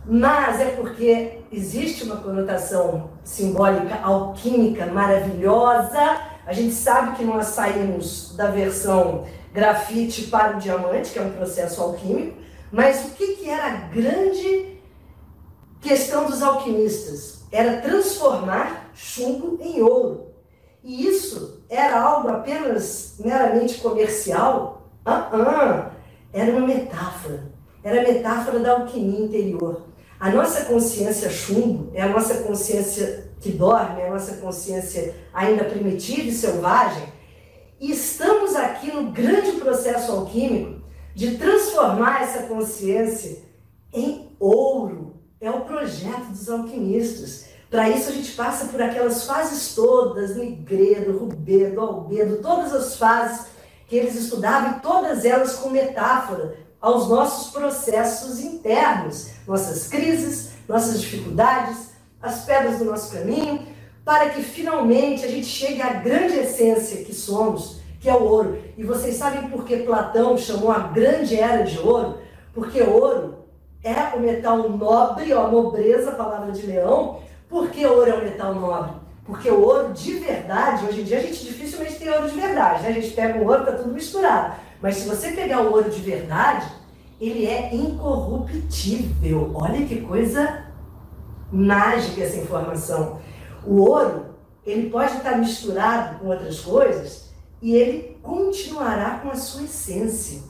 mas é porque existe uma conotação simbólica alquímica maravilhosa. A gente sabe que nós saímos da versão grafite para o diamante, que é um processo alquímico, mas o que, que era a grande questão dos alquimistas? Era transformar chumbo em ouro. E isso era algo apenas meramente comercial? Ah, ah, era uma metáfora. Era a metáfora da alquimia interior. A nossa consciência chumbo é a nossa consciência que dorme, é a nossa consciência ainda primitiva e selvagem. E estamos aqui no grande processo alquímico de transformar essa consciência em ouro. É o projeto dos alquimistas. Para isso a gente passa por aquelas fases todas, nigredo, rubedo, albedo, todas as fases que eles estudavam, e todas elas com metáfora aos nossos processos internos, nossas crises, nossas dificuldades, as pedras do nosso caminho, para que finalmente a gente chegue à grande essência que somos, que é o ouro. E vocês sabem por que Platão chamou a grande era de ouro? Porque ouro é o metal nobre, ó, nobreza, palavra de leão. Por que ouro é um metal nobre? Porque o ouro de verdade, hoje em dia a gente dificilmente tem ouro de verdade, né? A gente pega o ouro, tá tudo misturado. Mas se você pegar o ouro de verdade, ele é incorruptível. Olha que coisa mágica essa informação. O ouro, ele pode estar misturado com outras coisas e ele continuará com a sua essência.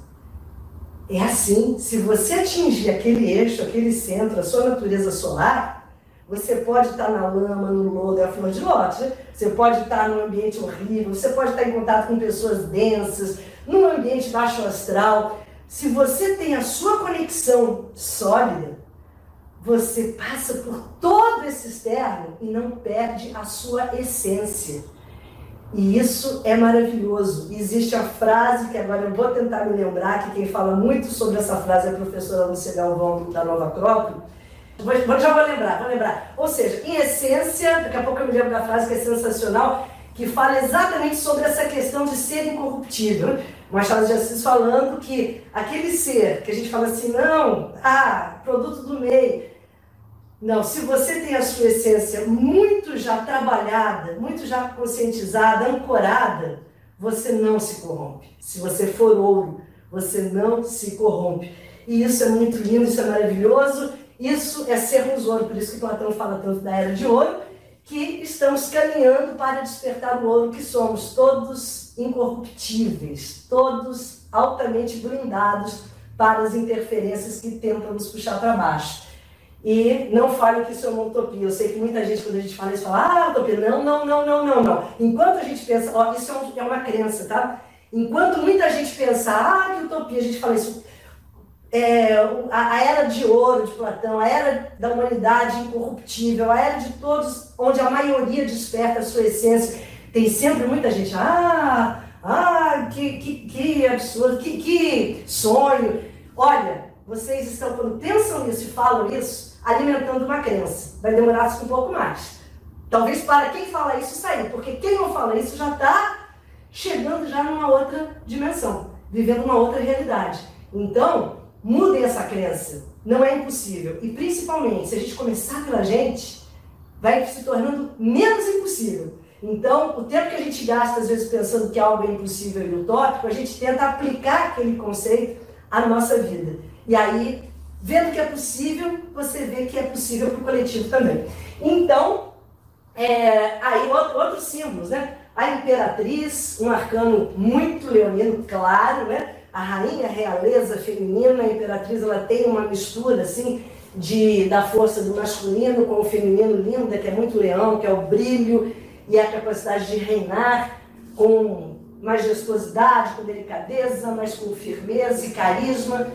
É assim, se você atingir aquele eixo, aquele centro, a sua natureza solar, você pode estar na lama, no lodo, é a flor de né? você pode estar num ambiente horrível, você pode estar em contato com pessoas densas, num ambiente baixo astral. Se você tem a sua conexão sólida, você passa por todo esse externo e não perde a sua essência. E isso é maravilhoso. Existe a frase que agora eu vou tentar me lembrar, que quem fala muito sobre essa frase é a professora Lúcia Galvão da Nova Acrópole. Já vou lembrar, vou lembrar. Ou seja, em essência, daqui a pouco eu me lembro da frase que é sensacional, que fala exatamente sobre essa questão de ser incorruptível. Machado de Assis falando que aquele ser que a gente fala assim, não, ah, produto do meio. Não, se você tem a sua essência muito já trabalhada, muito já conscientizada, ancorada, você não se corrompe. Se você for ouro, você não se corrompe. E isso é muito lindo, isso é maravilhoso. Isso é sermos ouro, por isso que Platão fala tanto da era de ouro que estamos caminhando para despertar o ouro que somos, todos incorruptíveis, todos altamente blindados para as interferências que tentam nos puxar para baixo. E não fale que isso é uma utopia. Eu sei que muita gente, quando a gente fala isso, fala, ah, utopia. Não, não, não, não, não, não. Enquanto a gente pensa, ó, isso é, é uma crença, tá? Enquanto muita gente pensa, ah, que utopia, a gente fala isso, é, a, a, era de ouro de Platão, a era da humanidade incorruptível, a era de todos, onde a maioria desperta a sua essência. Tem sempre muita gente, ah, ah, que, que, que absurdo, que, que sonho. Olha, vocês estão, quando pensam nisso e falam isso, alimentando uma crença. Vai demorar um pouco mais. Talvez para quem fala isso sair, porque quem não fala isso já está chegando já numa outra dimensão, vivendo uma outra realidade. Então, Mudem essa crença. Não é impossível. E principalmente, se a gente começar pela gente, vai se tornando menos impossível. Então, o tempo que a gente gasta, às vezes, pensando que algo é impossível e utópico, a gente tenta aplicar aquele conceito à nossa vida. E aí, vendo que é possível, você vê que é possível para o coletivo também. Então, é, aí outros símbolos, né? A imperatriz, um arcano muito leonino, claro, né? A rainha, realeza feminina, a imperatriz, ela tem uma mistura assim de, da força do masculino com o feminino linda, que é muito leão, que é o brilho e a capacidade de reinar com majestosidade, com delicadeza, mas com firmeza e carisma.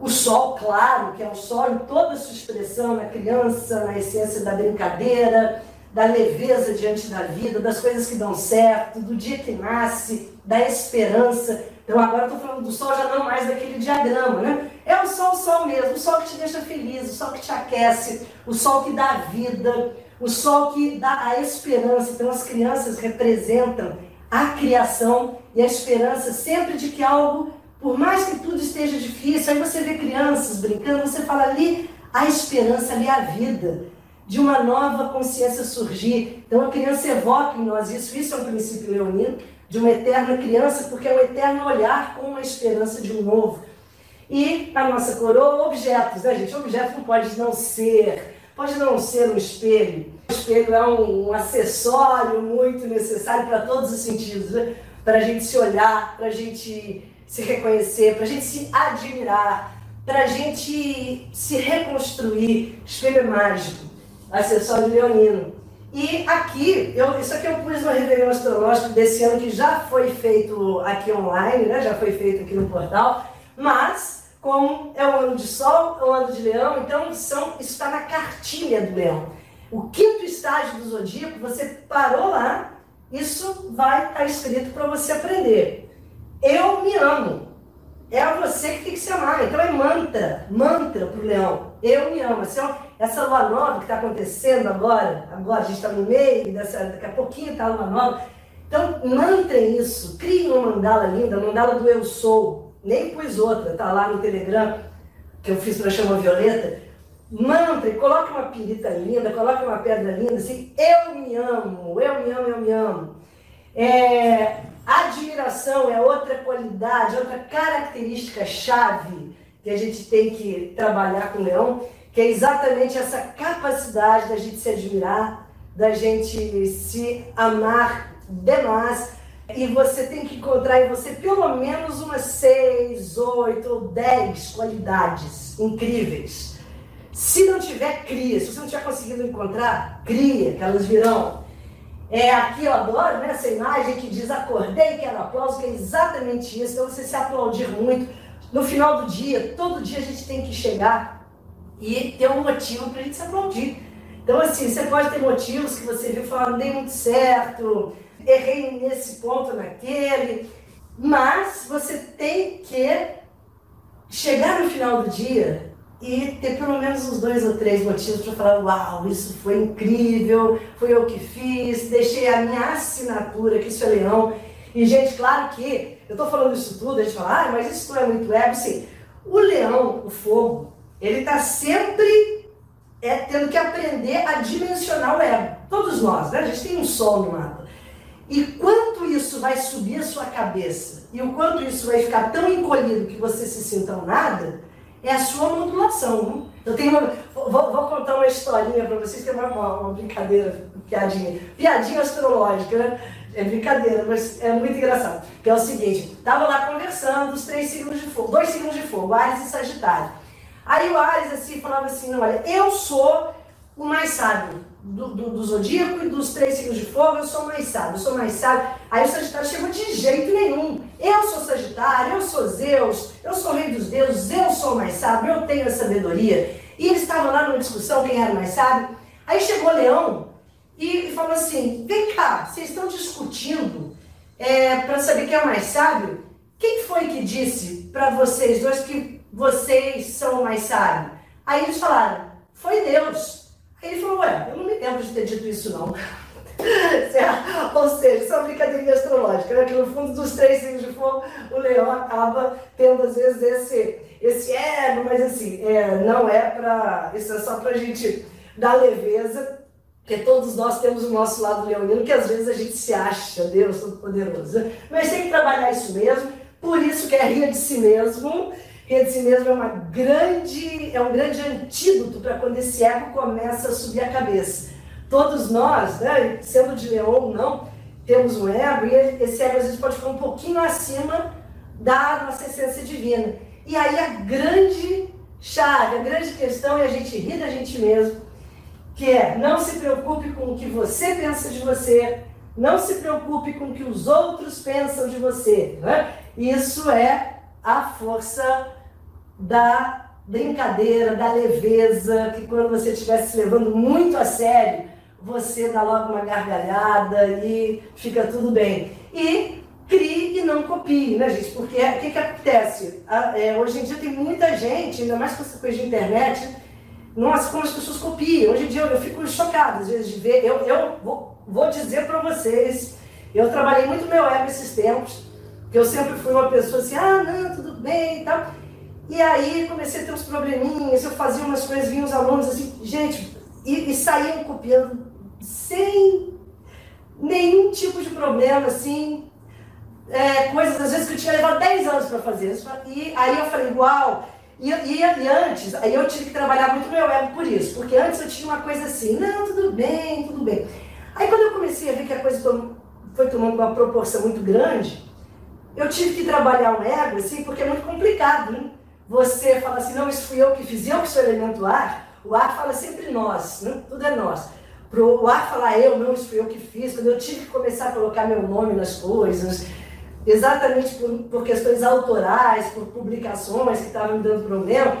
O sol, claro, que é o sol em toda a sua expressão, na criança, na essência da brincadeira, da leveza diante da vida, das coisas que dão certo, do dia que nasce, da esperança. Então agora estou falando do sol já não mais daquele diagrama, né? É o sol, o sol mesmo, o sol que te deixa feliz, o sol que te aquece, o sol que dá vida, o sol que dá a esperança. Então as crianças representam a criação e a esperança sempre de que algo, por mais que tudo esteja difícil, aí você vê crianças brincando, você fala ali a esperança, ali a vida, de uma nova consciência surgir. Então a criança evoca em nós isso, isso é um princípio leonino, de uma eterna criança, porque é o eterno olhar com a esperança de um novo. E a nossa coroa, objetos, né, gente? Objeto não pode não ser, pode não ser um espelho. O espelho é um, um acessório muito necessário para todos os sentidos, né? para a gente se olhar, para a gente se reconhecer, para a gente se admirar, para a gente se reconstruir. Espelho é mágico, acessório leonino. E aqui, eu, isso aqui eu pus uma reunião astrológica desse ano que já foi feito aqui online, né? já foi feito aqui no portal, mas como é o ano de sol, é o ano de leão, então são, isso está na cartilha do leão. O quinto estágio do zodíaco, você parou lá, isso vai estar tá escrito para você aprender. Eu me amo. É você que tem que se amar. Então é mantra, mantra para o leão. Eu me amo. Assim, ó, essa lua nova que está acontecendo agora, agora a gente está no meio, dessa, daqui a pouquinho está a lua nova. Então, mantrem isso. Criem uma mandala linda, mandala do Eu Sou. Nem pus outra, tá lá no Telegram, que eu fiz para chamar Violeta. Mantre, coloque uma pirita linda, coloque uma pedra linda, assim, eu me amo, eu me amo, eu me amo. É, admiração é outra qualidade, outra característica chave que a gente tem que trabalhar com o leão, que é exatamente essa capacidade da gente se admirar, da gente se amar demais. E você tem que encontrar em você pelo menos umas seis, oito ou dez qualidades incríveis. Se não tiver, cria. Se você não tiver conseguido encontrar, cria, que elas virão. É, aqui eu adoro né, essa imagem que diz acordei, quero aplauso, que é exatamente isso. Então você se aplaudir muito. No final do dia, todo dia a gente tem que chegar e ter um motivo para a gente se aplaudir. Então, assim, você pode ter motivos que você viu falar, não dei muito certo, errei nesse ponto, naquele, mas você tem que chegar no final do dia e ter pelo menos uns dois ou três motivos para falar: Uau, isso foi incrível, foi eu que fiz, deixei a minha assinatura, que isso é leão. E, gente, claro que eu estou falando isso tudo, a gente fala, ah, mas isso não é muito ego. Sim, o leão, o fogo, ele está sempre é, tendo que aprender a dimensionar o ego. Todos nós, né? A gente tem um sol no mapa. E quanto isso vai subir a sua cabeça e o quanto isso vai ficar tão encolhido que você se sinta um nada, é a sua modulação. Eu tenho uma, vou, vou, contar uma historinha para vocês, que é uma, uma, brincadeira, piadinha. Piadinha astrológica, né? É brincadeira, mas é muito engraçado. Que é o seguinte, tava lá conversando os três signos de fogo, dois signos de fogo, Ares e Sagitário. Aí o Ares assim, falava assim, olha, eu sou o mais sábio do, do, do, zodíaco e dos três signos de fogo, eu sou mais sábio, eu sou mais sábio. Aí o Sagitário chegou de jeito nenhum. Eu sou Sagitário, eu sou Zeus, eu sou rei dos deuses, eu sou mais sábio, eu tenho a sabedoria. E eles estavam lá numa discussão quem era mais sábio. Aí chegou Leão e, falou assim: vem cá, vocês estão discutindo é, para saber quem é mais sábio? Quem foi que disse para vocês dois que vocês são mais sábios? Aí eles falaram: foi Deus. Ele falou, ué, eu não me lembro de ter dito isso não. Ou seja, isso é uma brincadeirinha astrológica, né? que no fundo dos três signos de fogo, o leão acaba tendo às vezes esse, esse ego, mas assim, é, não é para. Isso é só para a gente dar leveza, porque todos nós temos o nosso lado leonino, que às vezes a gente se acha Deus Todo-Poderoso. Mas tem que trabalhar isso mesmo, por isso que é rir de si mesmo Rir de si mesmo é, uma grande, é um grande antídoto para quando esse ego começa a subir a cabeça. Todos nós, né, sendo de leão ou não, temos um ego e esse ego às vezes pode ficar um pouquinho acima da nossa essência divina. E aí a grande chave, a grande questão é a gente rir da gente mesmo, que é não se preocupe com o que você pensa de você, não se preocupe com o que os outros pensam de você. Né? Isso é a força da brincadeira, da leveza, que quando você estiver se levando muito a sério, você dá logo uma gargalhada e fica tudo bem. E crie e não copie, né, gente? Porque o que, que acontece? é, hoje em dia tem muita gente, ainda mais com essa coisa de internet, nossa, como as pessoas copiam. Hoje em dia eu, eu fico chocada às vezes de ver. Eu, eu vou, vou dizer para vocês, eu trabalhei muito meu ego esses tempos, que eu sempre fui uma pessoa assim, ah, não, tudo bem e tal. E aí comecei a ter uns probleminhas, eu fazia umas coisas, vinha os alunos assim, gente, e, e saíam copiando sem nenhum tipo de problema, assim, é, coisas às vezes que eu tinha levado 10 anos para fazer. E aí eu falei, uau! E, e, e, antes, aí eu tive que trabalhar muito meu ego por isso, porque antes eu tinha uma coisa assim, não, tudo bem, tudo bem. Aí quando eu comecei a ver que a coisa tom, foi tomando uma proporção muito grande, eu tive que trabalhar o ego, assim, porque é muito complicado, né? Você fala assim, não, isso fui eu que fiz, eu que sou elemento ar, o ar fala sempre nós, né? tudo é nós. Pro o ar falar eu, não, isso fui eu que fiz, quando eu tive que começar a colocar meu nome nas coisas, exatamente por, por questões autorais, por publicações que estavam me dando problema,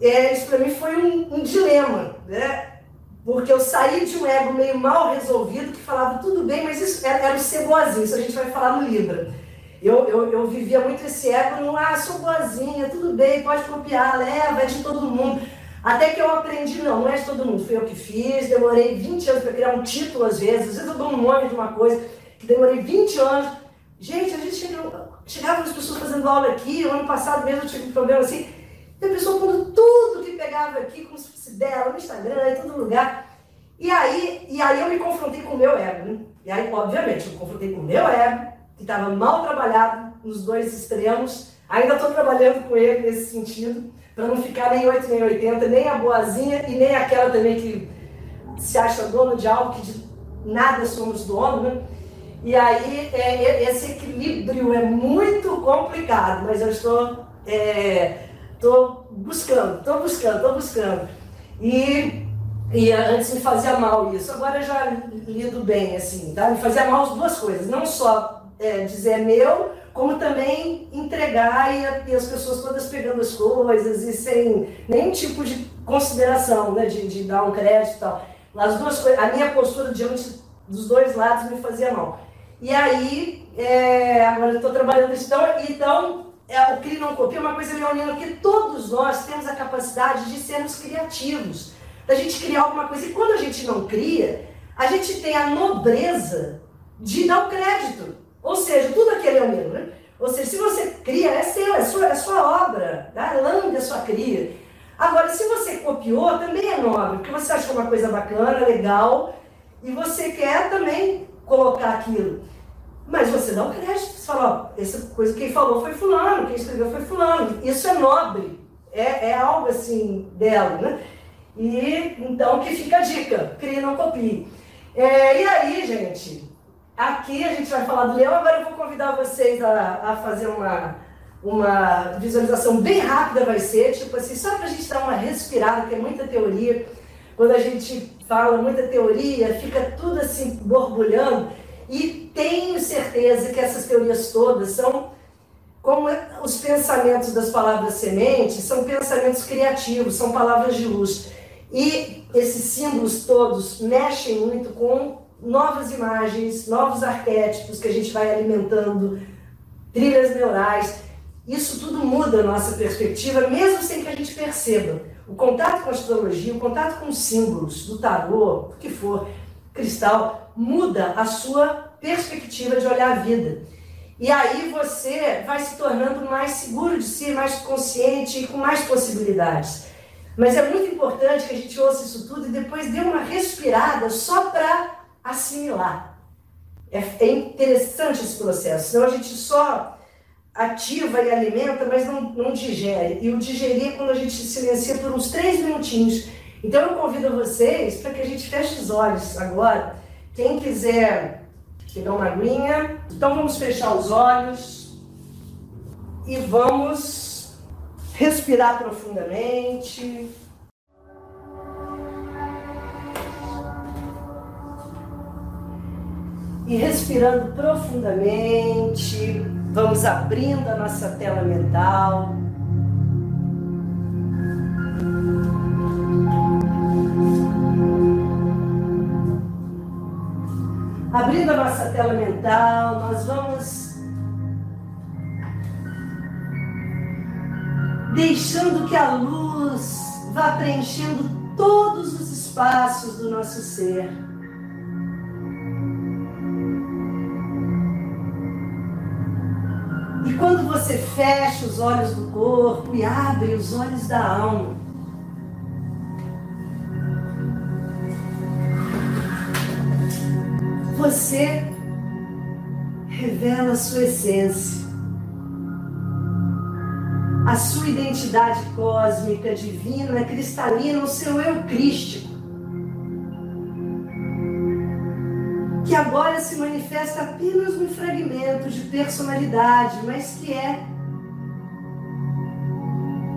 é, isso para mim foi um, um, dilema, né? Porque eu saí de um ego meio mal resolvido que falava tudo bem, mas isso era, era o boazinho, isso a gente vai falar no Libra. Eu, eu, eu vivia muito esse ego no, ah, sou boazinha, tudo bem, pode copiar, leva, é de todo mundo. Até que eu aprendi, não, não é de todo mundo, foi eu que fiz, demorei 20 anos para criar um título às vezes, às vezes eu dou um nome de uma coisa que demorei 20 anos Gente, a gente chega, chegava as pessoas fazendo aula aqui, o ano passado mesmo eu tive um problema assim, e a pessoa pondo tudo que pegava aqui, como se fosse dela, no Instagram, em todo lugar. E aí, e aí eu me confrontei com o meu ego. Né? E aí, obviamente, eu me confrontei com o meu ego, que estava mal trabalhado nos dois extremos. Ainda estou trabalhando com ele nesse sentido, para não ficar nem 8 nem 80, nem a boazinha e nem aquela também que se acha dono de algo que de nada somos dono, né? E aí é, esse equilíbrio é muito complicado, mas eu estou é, tô buscando, estou buscando, estou buscando. E, e antes me fazia mal isso, agora já lido bem, assim, tá? Me fazia mal as duas coisas, não só é, dizer é meu, como também entregar e, e, as pessoas todas pegando as coisas e sem nenhum tipo de consideração, né, de, de dar um crédito e tal. As duas a minha postura diante dos dois lados me fazia mal. E aí, é, agora eu estou trabalhando isso. Então, então é, o CRI não copia é uma coisa leonina, porque todos nós temos a capacidade de sermos criativos, da gente criar alguma coisa. E quando a gente não cria, a gente tem a nobreza de dar o crédito. Ou seja, tudo aqui é leonino, né? Ou seja, se você cria, é seu, é sua, é sua obra, tá? lambda é sua cria. Agora, se você copiou, também é nobre, porque você é uma coisa bacana, legal, e você quer também colocar aquilo. Mas você dá um crédito, você fala, ó, essa coisa quem falou foi fulano, quem escreveu foi fulano. Isso é nobre, é, é algo assim dela, né? E então que fica a dica, crie não copie. É, e aí, gente, aqui a gente vai falar do leão, agora eu vou convidar vocês a, a fazer uma, uma visualização bem rápida, vai ser, tipo assim, só para a gente dar uma respirada, que é muita teoria. Quando a gente fala muita teoria, fica tudo assim borbulhando. E tenho certeza que essas teorias todas são como os pensamentos das palavras sementes, são pensamentos criativos, são palavras de luz. E esses símbolos todos mexem muito com novas imagens, novos arquétipos que a gente vai alimentando, trilhas neurais. Isso tudo muda a nossa perspectiva, mesmo sem que a gente perceba. O contato com a astrologia, o contato com os símbolos do tarô, o que for, cristal, muda a sua perspectiva de olhar a vida. E aí você vai se tornando mais seguro de si, mais consciente e com mais possibilidades. Mas é muito importante que a gente ouça isso tudo e depois dê uma respirada só para assimilar. É, é interessante esse processo, senão a gente só ativa e alimenta, mas não, não digere. E o digerir é quando a gente silencia por uns três minutinhos. Então eu convido vocês para que a gente feche os olhos agora. Quem quiser pegar uma aguinha, então vamos fechar os olhos. e vamos respirar profundamente. E respirando profundamente, vamos abrindo a nossa tela mental. Abrindo a nossa tela mental, nós vamos deixando que a luz vá preenchendo todos os espaços do nosso ser. Quando você fecha os olhos do corpo e abre os olhos da alma, você revela a sua essência, a sua identidade cósmica, divina, cristalina, o seu eu crístico. Que agora se manifesta apenas no fragmento de personalidade, mas que é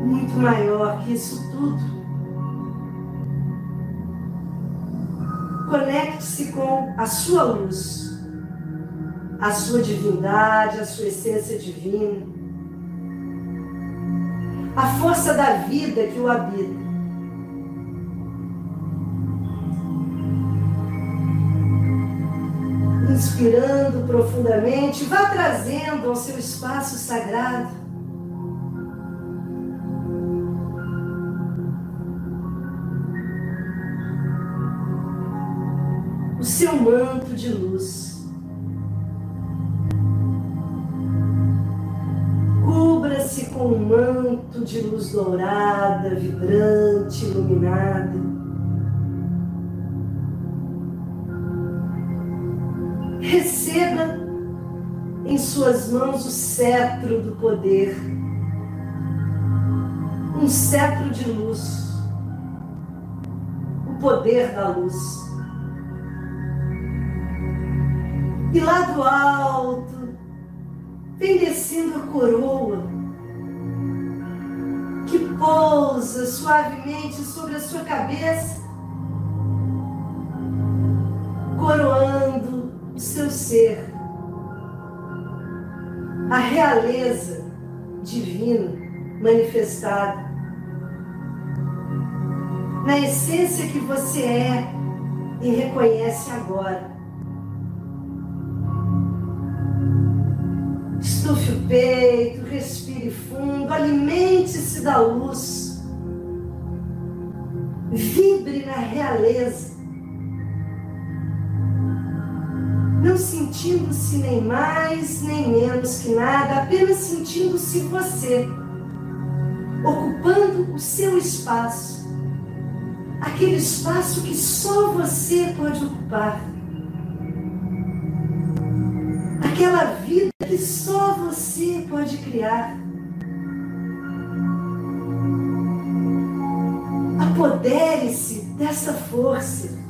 muito maior que isso tudo. Conecte-se com a sua luz, a sua divindade, a sua essência divina, a força da vida que o habita. Inspirando profundamente, vá trazendo ao seu espaço sagrado o seu manto de luz. Cubra-se com um manto de luz dourada, vibrante, iluminada. Receba em suas mãos o cetro do poder, um cetro de luz, o poder da luz. E lá do alto, vem descendo a coroa, que pousa suavemente sobre a sua cabeça, coroando seu ser, a realeza divina manifestada, na essência que você é e reconhece agora. Estufe o peito, respire fundo, alimente-se da luz, vibre na realeza não sentindo-se nem mais nem menos que nada, apenas sentindo-se você, ocupando o seu espaço, aquele espaço que só você pode ocupar, aquela vida que só você pode criar. Apodere-se dessa força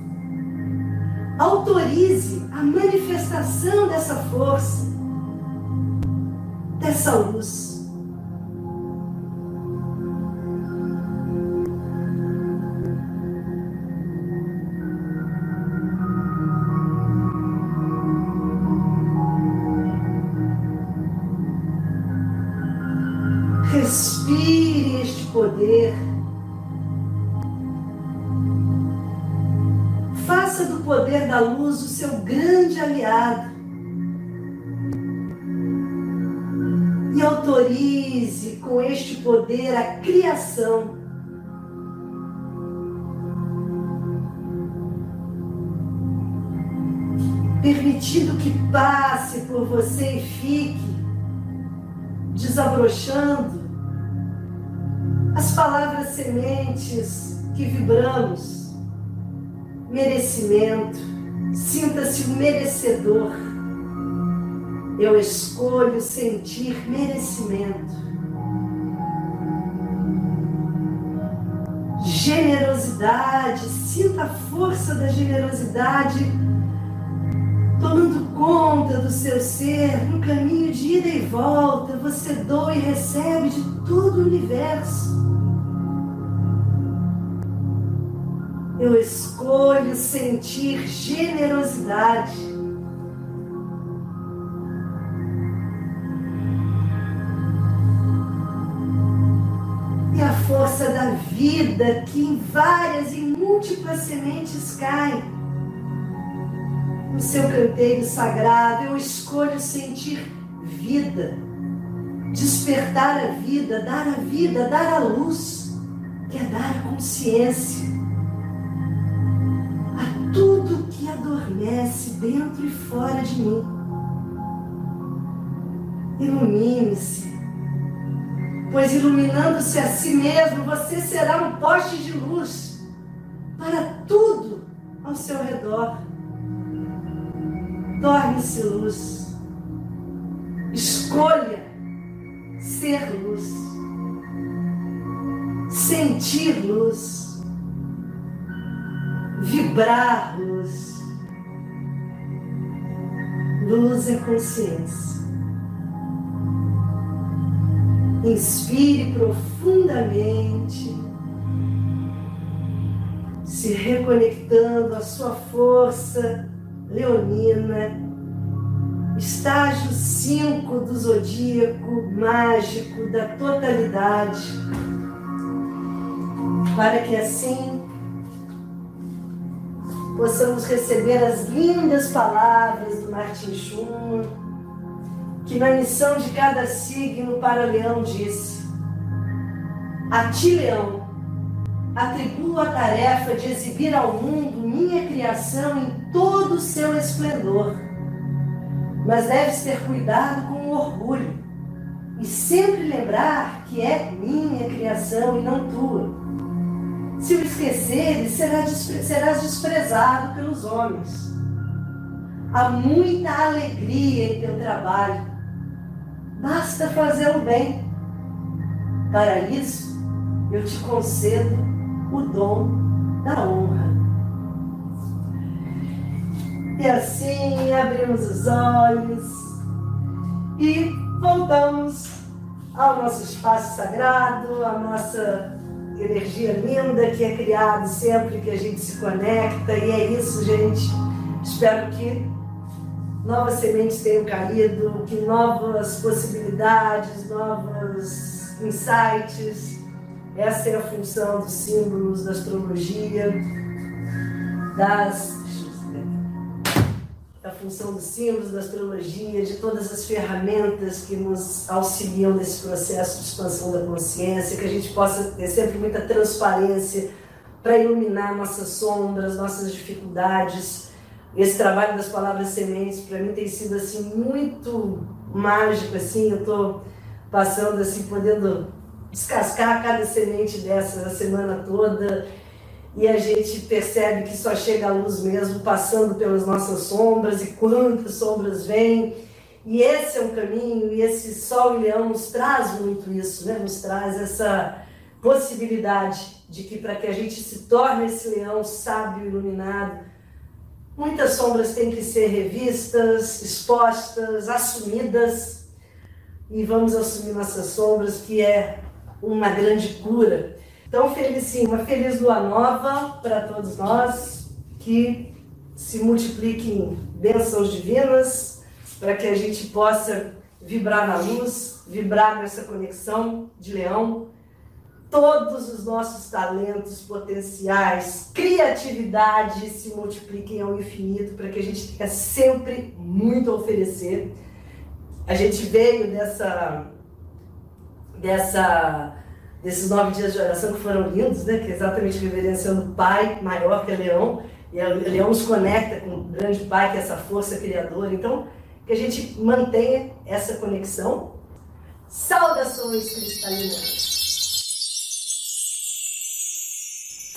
autorize a manifestação dessa força, dessa luz. E autorize com este poder a criação. Permitindo que passe por você e fique desabrochando as palavras sementes que vibramos merecimento. Sinta-se merecedor. Eu escolho sentir merecimento. Generosidade, sinta a força da generosidade tomando conta do seu ser, no caminho de ida e volta, você doa e recebe de todo o universo. Eu escolho sentir generosidade. Força da vida que em várias e múltiplas sementes cai no seu canteiro sagrado, eu escolho sentir vida, despertar a vida, dar a vida, dar a luz, que é dar consciência a tudo que adormece dentro e fora de mim. Ilumine-se, pois iluminando-se a si mesmo, você será um poste de luz para tudo ao seu redor Torne-se luz. Escolha ser luz. Sentir luz. Vibrar luz. Luz é consciência. Inspire profundamente, se reconectando à sua força leonina, estágio 5 do zodíaco mágico da totalidade, para que assim possamos receber as lindas palavras do Martin Schumann, que na missão de cada signo para Leão disse: A ti, Leão, atribuo a tarefa de exibir ao mundo minha criação em todo o seu esplendor. Mas deves ter cuidado com o orgulho e sempre lembrar que é minha criação e não tua. Se o esqueceres, serás desprezado pelos homens. Há muita alegria em teu trabalho. Basta fazer o bem. Para isso, eu te concedo o dom da honra. E assim abrimos os olhos e voltamos ao nosso espaço sagrado, à nossa energia linda que é criada sempre que a gente se conecta. E é isso, gente. Espero que novas sementes tenham caído, que novas possibilidades, novos insights essa é a função dos símbolos da astrologia, das a função dos símbolos da astrologia, de todas as ferramentas que nos auxiliam nesse processo de expansão da consciência, que a gente possa ter sempre muita transparência para iluminar nossas sombras, nossas dificuldades. Esse trabalho das palavras sementes para mim tem sido assim muito mágico assim, eu estou passando assim podendo descascar cada semente dessa a semana toda e a gente percebe que só chega a luz mesmo passando pelas nossas sombras e quantas sombras vêm. E esse é um caminho, e esse Sol e Leão nos traz muito isso, né? nos traz essa possibilidade de que para que a gente se torne esse leão sábio, iluminado, muitas sombras têm que ser revistas, expostas, assumidas, e vamos assumir nossas sombras, que é uma grande cura. Então, feliz, uma feliz lua nova para todos nós, que se multipliquem bênçãos divinas, para que a gente possa vibrar na luz, vibrar nessa conexão de leão, todos os nossos talentos potenciais, criatividade se multipliquem ao infinito para que a gente tenha sempre muito a oferecer. A gente veio dessa dessa, desses nove dias de oração que foram lindos, né? que é exatamente reverenciando o Pai maior que é Leão, e o Leão nos conecta com o grande Pai, que é essa força criadora. Então, que a gente mantenha essa conexão. Saudações cristalinas!